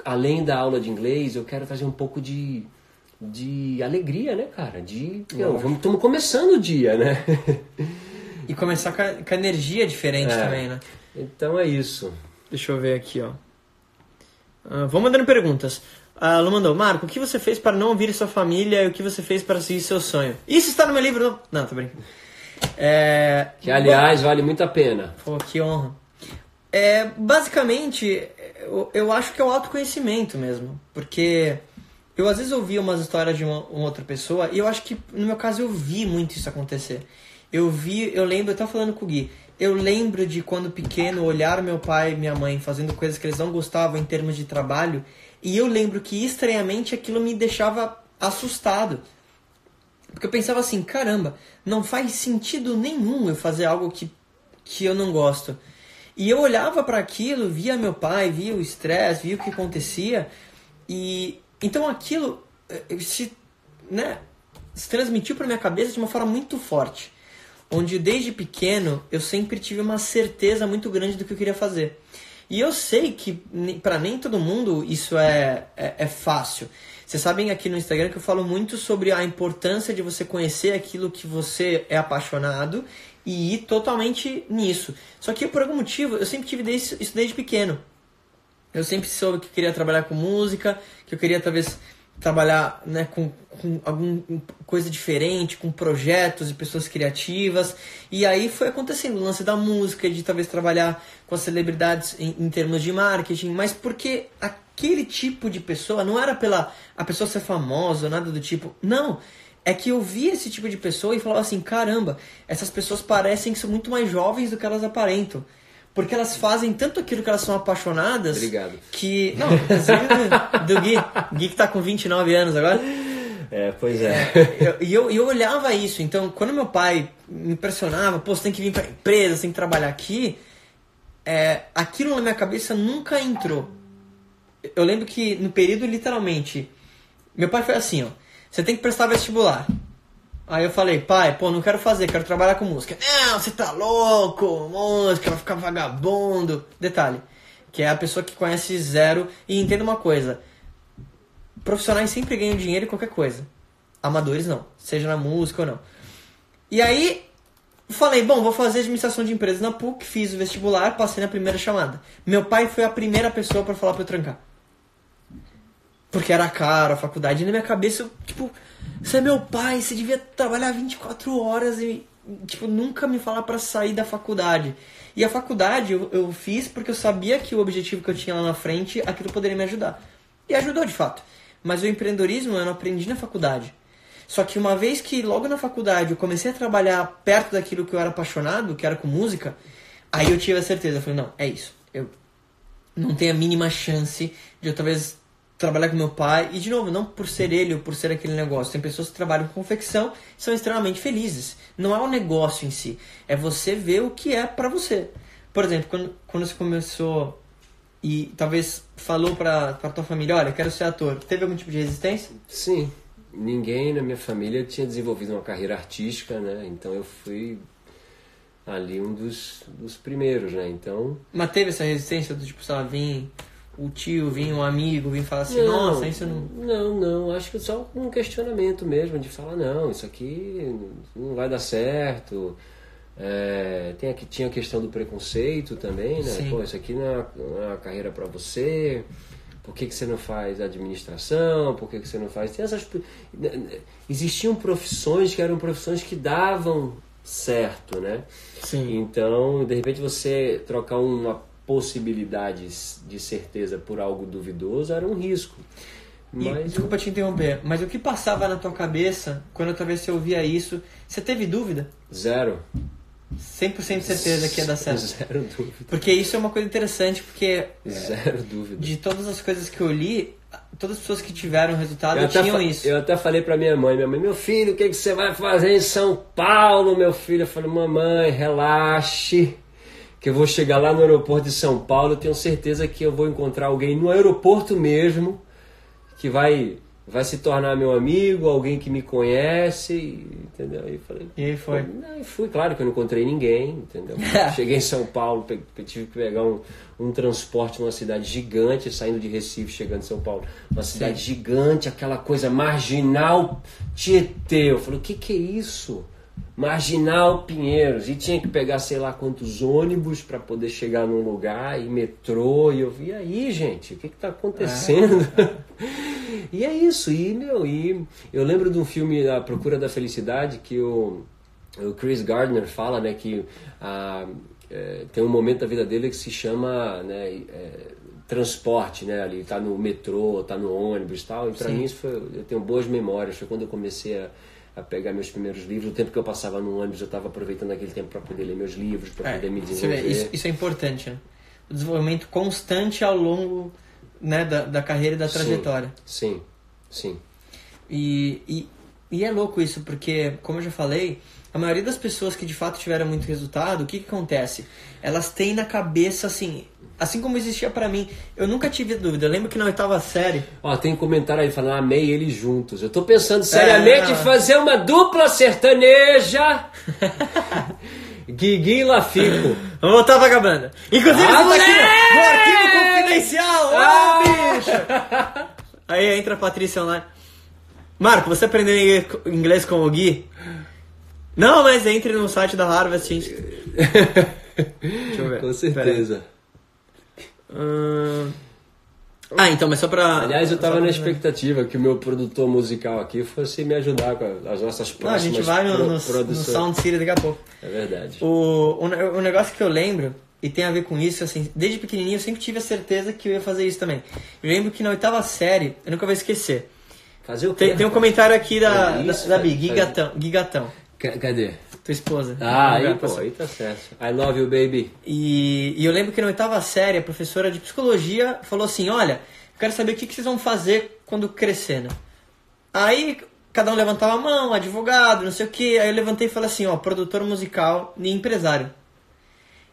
Além da aula de inglês, eu quero trazer um pouco de, de alegria, né, cara? De. meu, vamos- Estamos começando o dia, né? E começar com a, com a energia diferente É. também, né? então é isso. Deixa eu ver aqui, ó. Ah, vou mandando perguntas. A Lu mandou, Marco, o que você fez para não ouvir sua família e o que você fez para seguir seu sonho? Isso está no meu livro, não? Não, tô brincando. É... Que, aliás, vale muito a pena. Pô, que honra. É, basicamente, eu, eu acho que é o autoconhecimento mesmo. Porque eu às vezes ouvi umas histórias de uma, uma outra pessoa e eu acho que no meu caso eu vi muito isso acontecer. Eu vi, eu lembro, eu tava falando com o Gui, eu lembro de quando pequeno olhar meu pai e minha mãe fazendo coisas que eles não gostavam em termos de trabalho e eu lembro que estranhamente aquilo me deixava assustado. Porque eu pensava assim, caramba, não faz sentido nenhum eu fazer algo que que eu não gosto. E eu olhava para aquilo, via meu pai, via o estresse, via o que acontecia, e então aquilo eh, se, né, se transmitiu para minha cabeça de uma forma muito forte, onde desde pequeno eu sempre tive uma certeza muito grande do que eu queria fazer. E eu sei que para nem todo mundo isso é, é, é fácil. Vocês sabem aqui no Instagram que eu falo muito sobre a importância de você conhecer aquilo que você é apaixonado e ir totalmente nisso. Só que por algum motivo eu sempre tive isso desde pequeno. Eu sempre soube que queria trabalhar com música, que eu queria talvez trabalhar né, com, com alguma coisa diferente, com projetos e pessoas criativas. E aí foi acontecendo o lance da música, de talvez trabalhar com as celebridades em, em termos de marketing, mas porque aquele tipo de pessoa não era pela a pessoa ser famosa, nada do tipo. Não. É que eu via esse tipo de pessoa e falava assim: caramba, essas pessoas parecem que são muito mais jovens do que elas aparentam. Porque elas fazem tanto aquilo que elas são apaixonadas. Obrigado. Que. Não, do Gui. Gui que tá com 29 anos agora. É, pois é. é e eu, eu, olhava isso. Então, quando meu pai me impressionava, pô, você tem que vir pra empresa, você tem que trabalhar aqui. É, aquilo na minha cabeça nunca entrou eu lembro que no período, literalmente, meu pai foi assim, ó. Você tem que prestar vestibular. Aí eu falei, pai, pô, não quero fazer, quero trabalhar com música. Não, você tá louco, música, vai ficar vagabundo. Detalhe, que é a pessoa que conhece zero e entenda uma coisa. Profissionais sempre ganham dinheiro em qualquer coisa. Amadores não, seja na música ou não. E aí, falei, bom, vou fazer administração de empresas na PUC, fiz o vestibular, passei na primeira chamada. Meu pai foi a primeira pessoa para falar para eu trancar. Porque era caro a faculdade. E na minha cabeça, eu, tipo, você é meu pai, você devia trabalhar 24 horas e, tipo, nunca me falar para sair da faculdade. E a faculdade eu, eu fiz porque eu sabia que o objetivo que eu tinha lá na frente, aquilo poderia me ajudar. E ajudou de fato. Mas o empreendedorismo eu não aprendi na faculdade. Só que uma vez que logo na faculdade eu comecei a trabalhar perto daquilo que eu era apaixonado, que era com música, aí eu tive a certeza. Eu falei, não, é isso. Eu não tenho a mínima chance de eu talvez trabalhar com meu pai. E, de novo, não por ser ele ou por ser aquele negócio. Tem pessoas que trabalham com confecção e são extremamente felizes. Não é o negócio em si. É você ver o que é para você. Por exemplo, quando, quando você começou e talvez falou pra, pra tua família, olha, quero ser ator. Teve algum tipo de resistência? Sim. Ninguém na minha família tinha desenvolvido uma carreira artística, né? Então eu fui ali um dos, dos primeiros, né? Então... Mas teve essa resistência do tipo, sei lá, vir o tio vinha, um amigo vinha falar assim, não, nossa, isso não. Não, não, acho que só um questionamento mesmo, de falar, não, isso aqui não vai dar certo. É, tem aqui, tinha a questão do preconceito também, né? Sim. Pô, isso aqui não é, não é uma carreira para você. Por que, que você não faz administração? Por que, que você não faz. Tem essas. Né, né, existiam profissões que eram profissões que davam certo, né? Sim. Então, de repente, você trocar uma possibilidades de certeza por algo duvidoso era um risco. Mas... E, desculpa te interromper, mas o que passava na tua cabeça quando talvez você ouvia isso? Você teve dúvida? Zero. 100% certeza que ia dar certo. Zero dúvida. Porque isso é uma coisa interessante, porque. Zero dúvida. De todas as coisas que eu li, todas as pessoas que tiveram resultado tinham isso. Eu até falei pra minha mãe: minha mãe, meu filho, o que, que você vai fazer em São Paulo, meu filho? Eu falei: mamãe, relaxe que eu vou chegar lá no aeroporto de São Paulo, eu tenho certeza que eu vou encontrar alguém no aeroporto mesmo que vai vai se tornar meu amigo, alguém que me conhece, entendeu? Aí falei, e aí foi? Não, fui, claro que eu não encontrei ninguém, entendeu? Cheguei em São Paulo, tive que pegar um, um transporte numa cidade gigante, saindo de Recife, chegando em São Paulo. Uma cidade Sim. gigante, aquela coisa marginal, Tietê. Eu falei, o que que é isso? Marginal Pinheiros. E tinha que pegar sei lá quantos ônibus para poder chegar num lugar e metrô e eu vi aí gente? O que está acontecendo? É. e é isso e meu e eu lembro de um filme A Procura da Felicidade que o, o Chris Gardner fala né que a, é, tem um momento da vida dele que se chama né, é, transporte né ali tá no metrô tá no ônibus tal e para mim isso foi eu tenho boas memórias foi quando eu comecei a a pegar meus primeiros livros. O tempo que eu passava no ônibus, eu estava aproveitando aquele tempo para poder ler meus livros, para é, poder me desenvolver. Isso, isso, é importante, né? O desenvolvimento constante ao longo né, da, da carreira e da trajetória. Sim, sim. sim. E, e, e é louco isso, porque, como eu já falei, a maioria das pessoas que de fato tiveram muito resultado, o que, que acontece? Elas têm na cabeça assim, assim como existia pra mim, eu nunca tive dúvida. Eu lembro que na oitava série, Ó, tem comentário aí falando, amei eles juntos. Eu tô pensando seriamente em não. fazer uma dupla sertaneja. Guigui e Lafico. vamos voltar pra banda. Inclusive, Ah, estamos aqui no- arquivo confidencial. Ah! bicho! Aí entra a Patrícia online. Marco, você aprendeu inglês com o Gui? Não, mas entre no site da Harvard. Gente. Deixa eu ver. Com certeza. Hum, Ah, então, mas só pra. Aliás, eu tava na expectativa que o meu produtor musical aqui fosse me ajudar com as nossas Não, a próximas gente vai no, pro- no, no produções. Sound City daqui a pouco. É verdade. O, o, o negócio que eu lembro, e tem a ver com isso, assim, desde pequenininho eu sempre tive a certeza que eu ia fazer isso também. Eu lembro que na oitava série, eu nunca vou esquecer. Fazer o quê? Tem, tem um comentário aqui da, É da, isso, da Bi, faz- Gigatão, Gigatão, Cadê? tua esposa. Ah, aí, pô, você. aí tá certo. I love you, baby. E, e eu lembro que na oitava série, a professora de psicologia falou assim: Olha, eu quero saber o que, que vocês vão fazer quando crescer, né? Aí cada um levantava a mão, advogado, não sei o que. Aí eu levantei e falei assim: Ó, produtor musical e empresário.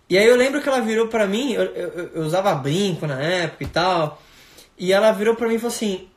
E aí eu lembro que ela virou pra mim, eu, eu- eu usava brinco na época e tal. E ela virou pra mim e falou assim: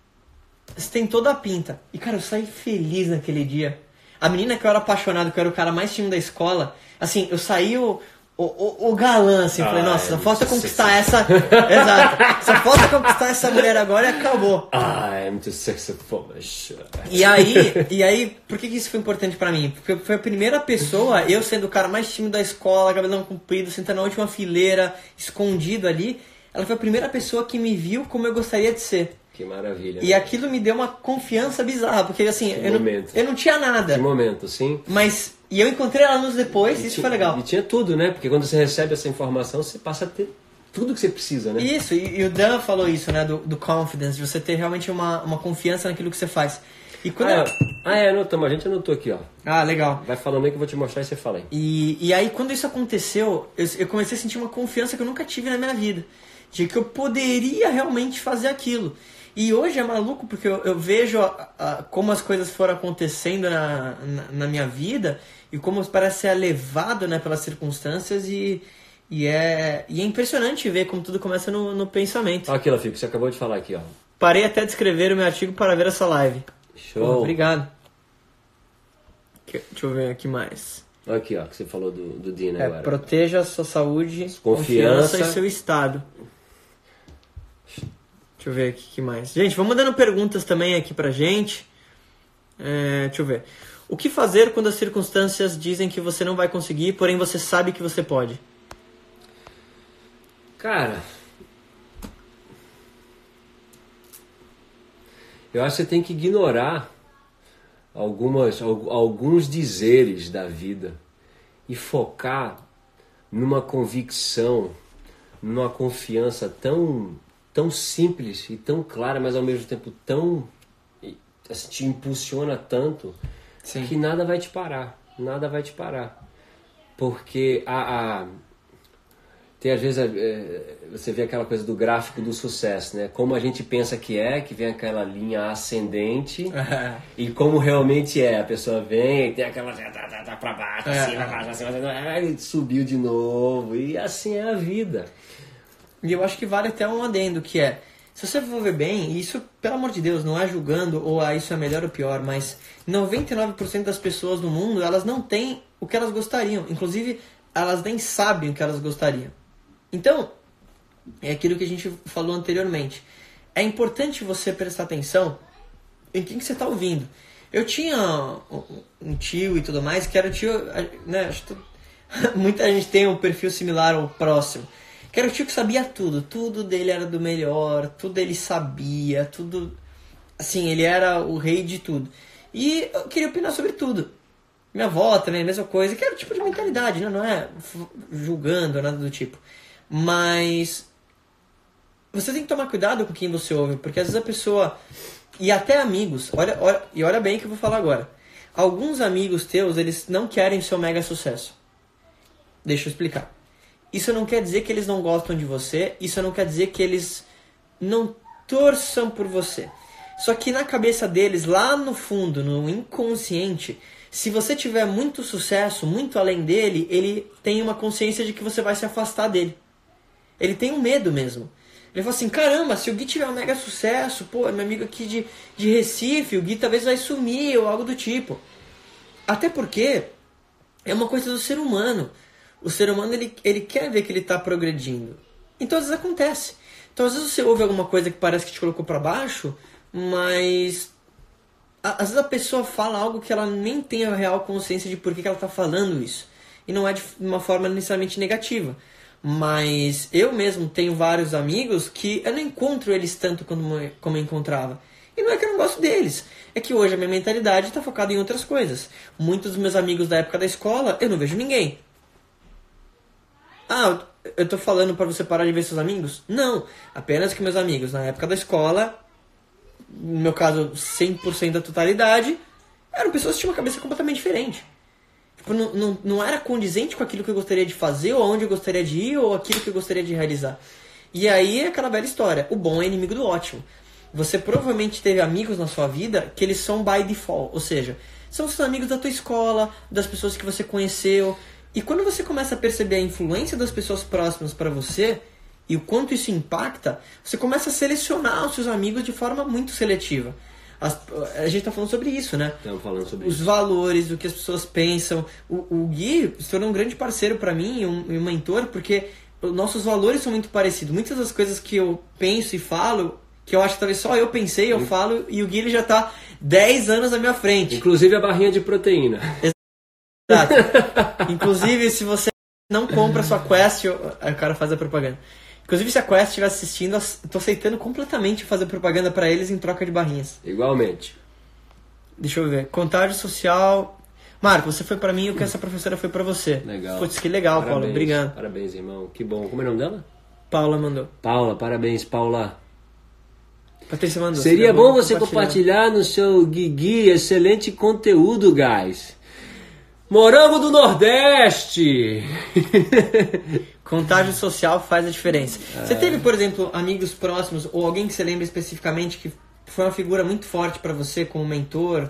Você tem toda a pinta. E cara, eu saí feliz naquele dia. A menina que eu era apaixonado, que eu era o cara mais tímido da escola, assim, eu saí o, o, o, o galã, assim, eu falei, Ah, nossa, é só falta conquistar essa. Exato. Só falta conquistar essa mulher agora e acabou. I'm too sexy for my shirt. E aí, e aí, por que, que isso foi importante pra mim? Porque foi a primeira pessoa, eu sendo o cara mais tímido da escola, cabelão comprido, sentando na última fileira, escondido ali, ela foi a primeira pessoa que me viu como eu gostaria de ser. Que maravilha. E né? aquilo me deu uma confiança bizarra, porque assim, eu não, eu não tinha nada. Que momento, sim. Mas, e eu encontrei ela anos depois, e isso tinha- foi legal. E tinha tudo, né? Porque quando você recebe essa informação, você passa a ter tudo que você precisa, né? Isso, e, e o Dan falou isso, né, do, do confidence, de você ter realmente uma, uma confiança naquilo que você faz. E quando Ah, eu- é, ah, é anotamos, a gente anotou aqui, ó. Ah, legal. Vai falando aí que eu vou te mostrar e você fala aí. E, e aí, quando isso aconteceu, eu, eu comecei a sentir uma confiança que eu nunca tive na minha vida. De que eu poderia realmente fazer aquilo. E hoje é maluco porque eu, eu vejo a- a- como as coisas foram acontecendo na, na, na minha vida e como parece ser levado né, pelas circunstâncias e, e, é, e é impressionante ver como tudo começa no, no pensamento. Olha aqui, Lafico, você acabou de falar aqui, ó. Parei até de escrever o meu artigo para ver essa live. Pô, Show. obrigado. Que- Deixa eu ver aqui mais. Olha aqui, ó, que você falou do, do Dina É, agora. proteja a sua saúde, Confiança. confiança e seu estado. Deixa eu ver aqui que mais. Gente, vamos dando perguntas também aqui pra gente. É, deixa eu ver. O que fazer quando as circunstâncias dizem que você não vai conseguir, porém você sabe que você pode? Cara, eu acho que você tem que ignorar algumas, al- alguns dizeres da vida e focar numa convicção, numa confiança tão, tão simples e tão clara, mas ao mesmo tempo tão assim, te impulsiona tanto Sim. que nada vai te parar, nada vai te parar, porque a, a- tem às vezes é, você vê aquela coisa do gráfico do sucesso, né? Como a gente pensa que é, que vem aquela linha ascendente e como realmente é. A pessoa vem, tem aquela tá, tá, tá pra baixo, É. assim, pra baixo, assim, aí subiu de novo e assim é a vida. E eu acho que vale até um adendo, que é, se você for ver bem, e isso, pelo amor de Deus, não é julgando ou ah, isso é melhor ou pior, mas 99% das pessoas no mundo, elas não têm o que elas gostariam. Inclusive, elas nem sabem o que elas gostariam. Então, é aquilo que a gente falou anteriormente. É importante você prestar atenção em quem que você está ouvindo. Eu tinha um- tio e tudo mais, que era o tio, né, muita gente tem um perfil similar ao próximo. Que era o tio que sabia tudo, tudo dele era do melhor, tudo ele sabia, tudo. Assim, ele era o rei de tudo. E eu queria opinar sobre tudo. Minha avó também, a mesma coisa, que era o tipo de mentalidade, né? não é julgando, nada do tipo. Mas você tem que tomar cuidado com quem você ouve, porque às vezes a pessoa. E até amigos, olha, olha, e olha bem o que eu vou falar agora. Alguns amigos teus, eles não querem seu mega sucesso. Deixa eu explicar. Isso não quer dizer que eles não gostam de você, isso não quer dizer que eles não torçam por você. Só que na cabeça deles, lá no fundo, no inconsciente, Se você tiver muito sucesso, muito além dele, ele tem uma consciência de que você vai se afastar dele. Ele tem um medo mesmo. Ele fala assim, caramba, se o Gui tiver um mega sucesso, pô, é meu amigo aqui de, de Recife, o Gui talvez vai sumir ou algo do tipo. Até porque é uma coisa do ser humano. O ser humano ele, ele quer ver que ele está progredindo. Então às vezes acontece. Então às vezes você ouve alguma coisa que parece que te colocou para baixo, mas às vezes a pessoa fala algo que ela nem tem a real consciência de por que, que ela está falando isso. E não é de uma forma necessariamente negativa. Mas eu mesmo tenho vários amigos que eu não encontro eles tanto como, como eu encontrava. E não é que eu não gosto deles, é que hoje a minha mentalidade está focada em outras coisas. Muitos dos meus amigos da época da escola, eu não vejo ninguém. Ah, eu tô falando para você parar de ver seus amigos? Não, apenas que meus amigos na época da escola, no meu caso 100% da totalidade, eram pessoas que tinham uma cabeça completamente diferente. Tipo, não, não, não era condizente com aquilo que eu gostaria de fazer, ou aonde eu gostaria de ir, ou aquilo que eu gostaria de realizar. E aí é aquela velha história: o bom é inimigo do ótimo você provavelmente teve amigos na sua vida que eles são by default, ou seja, são seus amigos da tua escola, das pessoas que você conheceu. E quando você começa a perceber a influência das pessoas próximas para você e o quanto isso impacta, você começa a selecionar os seus amigos de forma muito seletiva. As, a gente está falando sobre isso, né? Estamos falando sobre Os isso. valores, o que as pessoas pensam. O, o Gui se tornou um grande parceiro para mim e um, um mentor, porque nossos valores são muito parecidos. Muitas das coisas que eu penso e falo, que eu acho que talvez só eu pensei, eu falo, e o Gui ele já tá 10 anos à minha frente. Inclusive a barrinha de proteína. Exato. Inclusive, se você não compra sua Quest, o cara faz a propaganda. Inclusive, se a Quest estiver assistindo, eu tô aceitando completamente fazer propaganda para eles em troca de barrinhas. Igualmente. Deixa eu ver. Contágio social. Marco, você foi para mim o que essa professora foi para você. Legal. Putz, que legal, Paulo. Parabéns. Obrigado. Parabéns, irmão. Que bom. Como é o nome dela? Paula mandou. Paula, parabéns, Paula. Patrícia mandou. Seria bom você compartilhar. compartilhar no seu Guigui excelente conteúdo, guys. Morango do Nordeste! Contágio social faz a diferença. É. Você teve, por exemplo, amigos próximos ou alguém que você lembra especificamente que foi uma figura muito forte para você como mentor?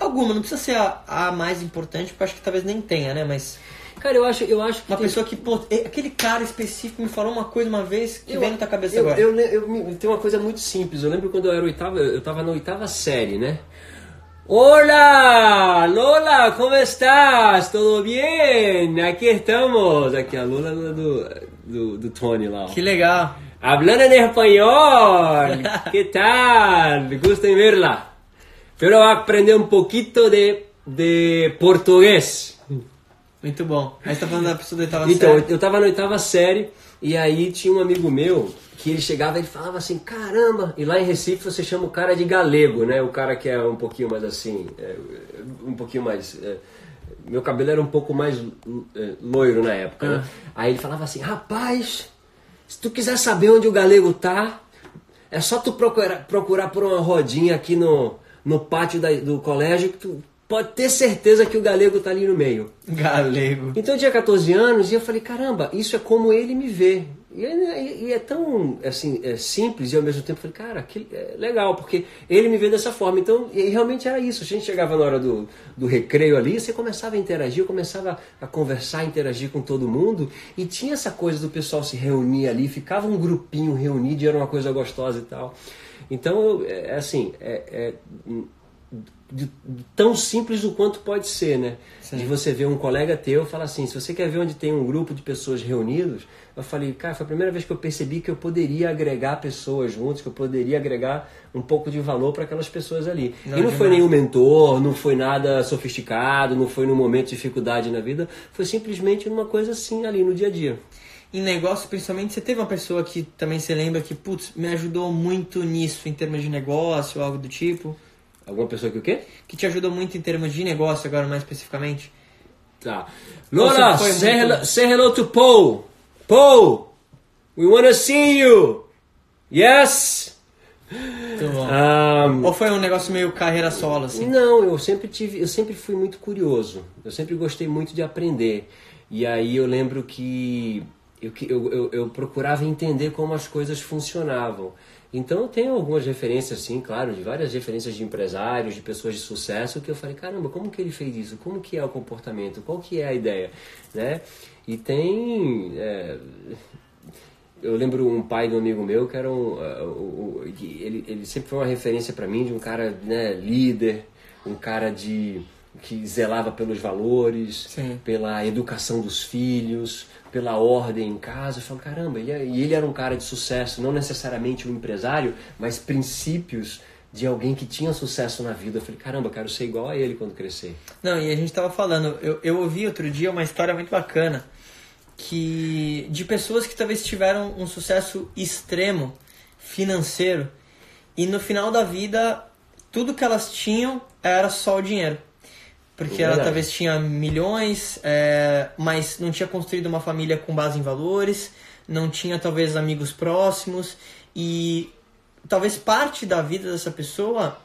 Alguma, não precisa ser a, a mais importante, porque eu acho que talvez nem tenha, né? Mas Cara, eu acho, eu acho que. uma tem- pessoa que, pô, é- aquele cara específico me falou uma coisa uma vez que Eu- vem na tua cabeça eu, agora. Eu, eu, tem uma coisa muito simples. Eu lembro quando eu era oitava, eu tava na oitava série, né? Olá, Lola, como estás? Tudo bem? Aqui estamos. Aqui a Lola do, do, do Tony lá. Que legal. Hablando en español. ¿Qué tal? Gusto en verla. Pero aprender un poquito de, de português. Muito bom. Aí você tá falando da pessoa da oitava Então, série. eu tava na oitava série e aí tinha um amigo meu que ele chegava e ele falava assim, caramba, e lá em Recife você chama o cara de galego, né? O cara que é um pouquinho mais assim, é, um pouquinho mais... é, meu cabelo era um pouco mais é, loiro na época, né? Aí ele falava assim, rapaz, se tu quiser saber onde o galego tá, é só tu procurar, procurar por uma rodinha aqui no, no pátio da- do colégio que tu pode ter certeza que o galego tá ali no meio. Galego. Então eu tinha 14 anos e eu falei, caramba, isso é como ele me vê. E é, e é tão assim, é simples e ao mesmo tempo falei, cara, que é legal, porque ele me vê dessa forma. Então, e realmente era isso. A gente chegava na hora do, do recreio ali, você começava a interagir, começava a conversar, interagir com todo mundo, e tinha essa coisa do pessoal se reunir ali, ficava um grupinho reunido e era uma coisa gostosa e tal. Então, eu, é assim, é, é de- de tão simples o quanto pode ser, né? De você ver um colega teu falar assim, se você quer ver onde tem um grupo de pessoas reunidos, eu falei, cara, foi a primeira vez que eu percebi que eu poderia agregar pessoas juntos, que eu poderia agregar um pouco de valor para aquelas pessoas ali. Não, e não foi demais. nenhum mentor, não foi nada sofisticado, não foi num momento de dificuldade na vida, foi simplesmente uma coisa assim ali no dia a dia. Em negócio, principalmente, você teve uma pessoa que também você lembra que, putz, me ajudou muito nisso, em termos de negócio, algo do tipo? Alguma pessoa que o quê? Que te ajudou muito em termos de negócio, agora mais especificamente? Tá. Foi say, muito- hello, say hello to Paul. Paul, we wanna see you. Yes. Muito bom. Um, Ou foi um negócio meio carreira solo, assim? Não, eu sempre tive, eu sempre fui muito curioso. Eu sempre gostei muito de aprender. E aí eu lembro que eu, eu, eu, eu procurava entender como as coisas funcionavam. Então eu tenho algumas referências, sim, claro, de várias referências de empresários, de pessoas de sucesso, que eu falei, caramba, como que ele fez isso? Como que é o comportamento? Qual que é a ideia? Né? E tem... É, eu lembro um pai de um amigo meu que era um... Uh, uh, ele, ele sempre foi uma referência para mim de um cara né, líder, um cara de que zelava pelos valores, Sim. pela educação dos filhos, pela ordem em casa. Eu falo, caramba, ele, é, e ele era um cara de sucesso, não necessariamente um empresário, mas princípios de alguém que tinha sucesso na vida. Eu falei, caramba, eu quero ser igual a ele quando crescer. Não, e a gente tava falando, eu, eu ouvi outro dia uma história muito bacana que de pessoas que talvez tiveram um sucesso extremo financeiro e no final da vida tudo que elas tinham era só o dinheiro. Porque ela talvez tinha milhões, é, mas não tinha construído uma família com base em valores, não tinha talvez amigos próximos e talvez parte da vida dessa pessoa,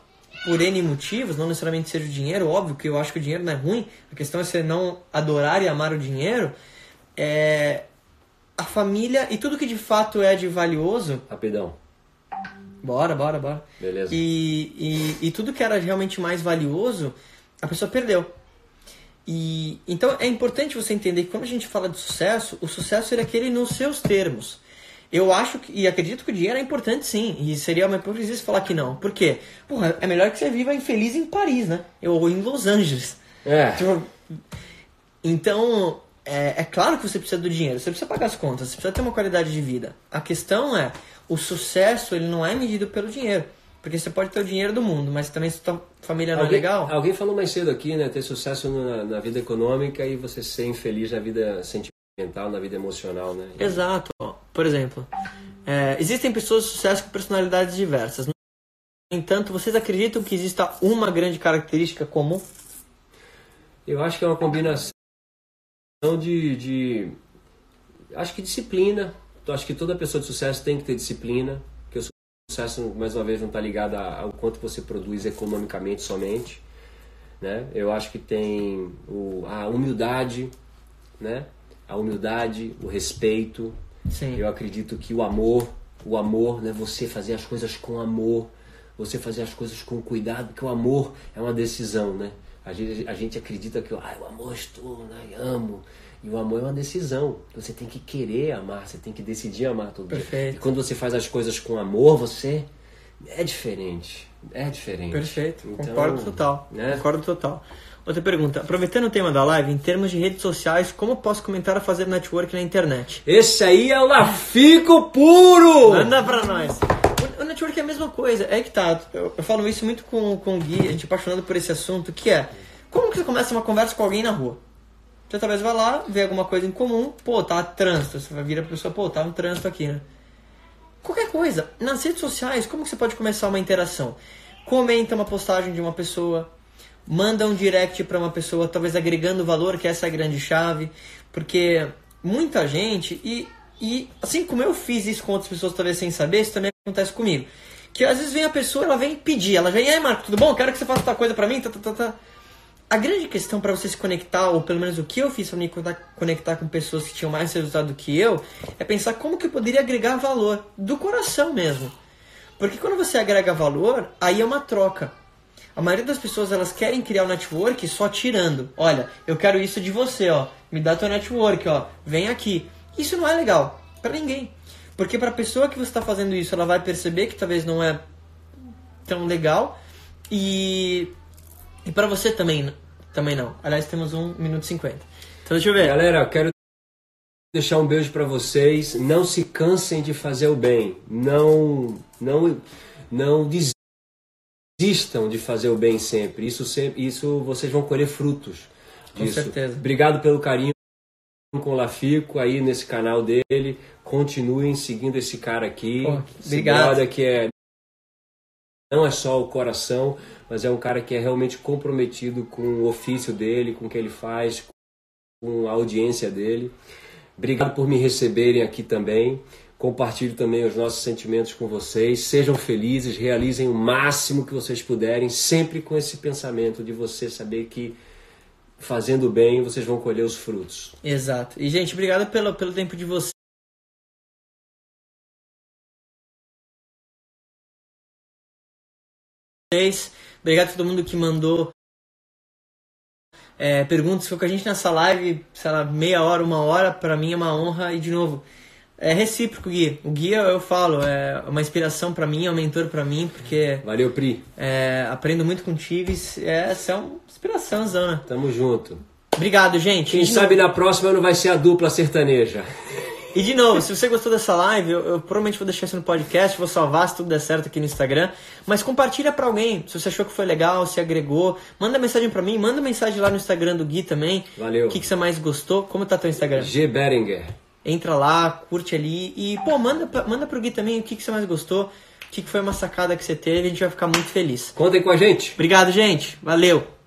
por N motivos, não necessariamente seja o dinheiro, óbvio que eu acho que o dinheiro não é ruim, a questão é você não adorar e amar o dinheiro, é a família e tudo que de fato é de valioso. Rapidão. Bora, bora, bora. Beleza. E, e, e tudo que era realmente mais valioso a pessoa perdeu. E então é importante você entender que quando a gente fala de sucesso, o sucesso é aquele nos seus termos. Eu acho que, e acredito que o dinheiro é importante sim, e seria uma hipocrisia falar que não. Por quê? Porra, é melhor que você viva infeliz em Paris, né? Ou em Los Angeles. É. Tipo, então, é, é claro que você precisa do dinheiro, você precisa pagar as contas, você precisa ter uma qualidade de vida. A questão é, o sucesso ele não é medido pelo dinheiro. Porque você pode ter o dinheiro do mundo, mas também se sua família não alguém, é legal. Alguém falou mais cedo aqui, né? Ter sucesso na, na, vida econômica e você ser infeliz na vida sentimental, na vida emocional, né? Exato. Por exemplo, é, existem pessoas de sucesso com personalidades diversas. No entanto, vocês acreditam que exista uma grande característica comum? Eu acho que é uma combinação de, de acho que disciplina. Eu acho que toda pessoa de sucesso tem que ter disciplina sucesso, mais uma vez, não está ligado ao quanto você produz economicamente somente. Né? Eu acho que tem o, a humildade, né? a humildade, o respeito. Sim. Eu acredito que o amor, o amor, né? você fazer as coisas com amor, você fazer as coisas com cuidado, porque o amor é uma decisão. Né? A, gente, a gente acredita que ah, o amor estou, né? amo. E o amor é uma decisão. Você tem que querer amar, você tem que decidir amar todo Perfeito. dia. E quando você faz as coisas com amor, você é diferente. É diferente. Perfeito. Então, Concordo total. Né? Concordo total. Outra pergunta. Aproveitando o tema da live, em termos de redes sociais, como posso comentar a fazer network na internet? Esse aí é o Lafico puro! Manda pra nós. O network é a mesma coisa. É que tá. Eu, eu falo isso muito com, com o Gui, a gente é apaixonado por esse assunto, que é como que você começa uma conversa com alguém na rua? Você talvez vai lá, vê alguma coisa em comum, pô, tá trânsito. Você vai vir a pessoa, pô, tá um trânsito aqui, né? Qualquer coisa. Nas redes sociais, como que você pode começar uma interação? Comenta uma postagem de uma pessoa, manda um direct para uma pessoa, talvez agregando valor, que essa é a grande chave. Porque muita gente, e, e assim como eu fiz isso com outras pessoas, talvez sem saber, isso também acontece comigo. Que às vezes vem a pessoa, ela vem pedir, ela vem, e aí Marco, tudo bom? Quero que você faça tal coisa pra mim, tá, tá, tá, tá. A grande questão para você se conectar, ou pelo menos o que eu fiz para me conectar com pessoas que tinham mais resultado do que eu, é pensar como que eu poderia agregar valor, do coração mesmo. Porque quando você agrega valor, aí é uma troca. A maioria das pessoas elas querem criar um network só tirando. Olha, eu quero isso de você, ó. Me dá teu network, ó. Vem aqui. Isso não é legal para ninguém. Porque para a pessoa que você está fazendo isso, ela vai perceber que talvez não é tão legal e e para você também também não. Aliás, temos um minuto e cinquenta. Então deixa eu ver. Galera, quero deixar um beijo para vocês. Não se cansem de fazer o bem. Não, não, não desistam de fazer o bem sempre. Isso, sempre, isso vocês vão colher frutos. Disso. Com certeza. Obrigado pelo carinho com o Lafico aí nesse canal dele. Continuem seguindo esse cara aqui. Pô, obrigado. que é não é só o coração, mas é um cara que é realmente comprometido com o ofício dele, com o que ele faz, com a audiência dele. Obrigado por me receberem aqui também. Compartilho também os nossos sentimentos com vocês. Sejam felizes, realizem o máximo que vocês puderem, sempre com esse pensamento de você saber que fazendo bem, vocês vão colher os frutos. Exato. E, gente, obrigado pelo, pelo tempo de vocês. Obrigado a todo mundo que mandou é, perguntas. Ficou com a gente nessa live, sei lá, meia hora, uma hora. Para mim é uma honra. E, de novo, é recíproco, Gui. O Gui, eu falo, é uma inspiração pra mim, é um mentor pra mim, porque Valeu, Pri. é, aprendo muito contigo e é, essa é uma inspiração, Zana. Tamo junto. Obrigado, gente. Quem E sabe na próxima não vai ser a dupla sertaneja. E de novo, se você gostou dessa live, eu, eu provavelmente vou deixar isso no podcast, vou salvar se tudo der certo aqui no Instagram. Mas compartilha pra alguém, se você achou que foi legal, se agregou. Manda mensagem pra mim, manda mensagem lá no Instagram do Gui também. Valeu. O que, que você mais gostou? Como tá teu Instagram? G. Beringer. Entra lá, curte ali e, pô, manda, manda pro Gui também o que, que você mais gostou, o que, que foi uma sacada que você teve, a gente vai ficar muito feliz. Contem com a gente. Obrigado, gente. Valeu!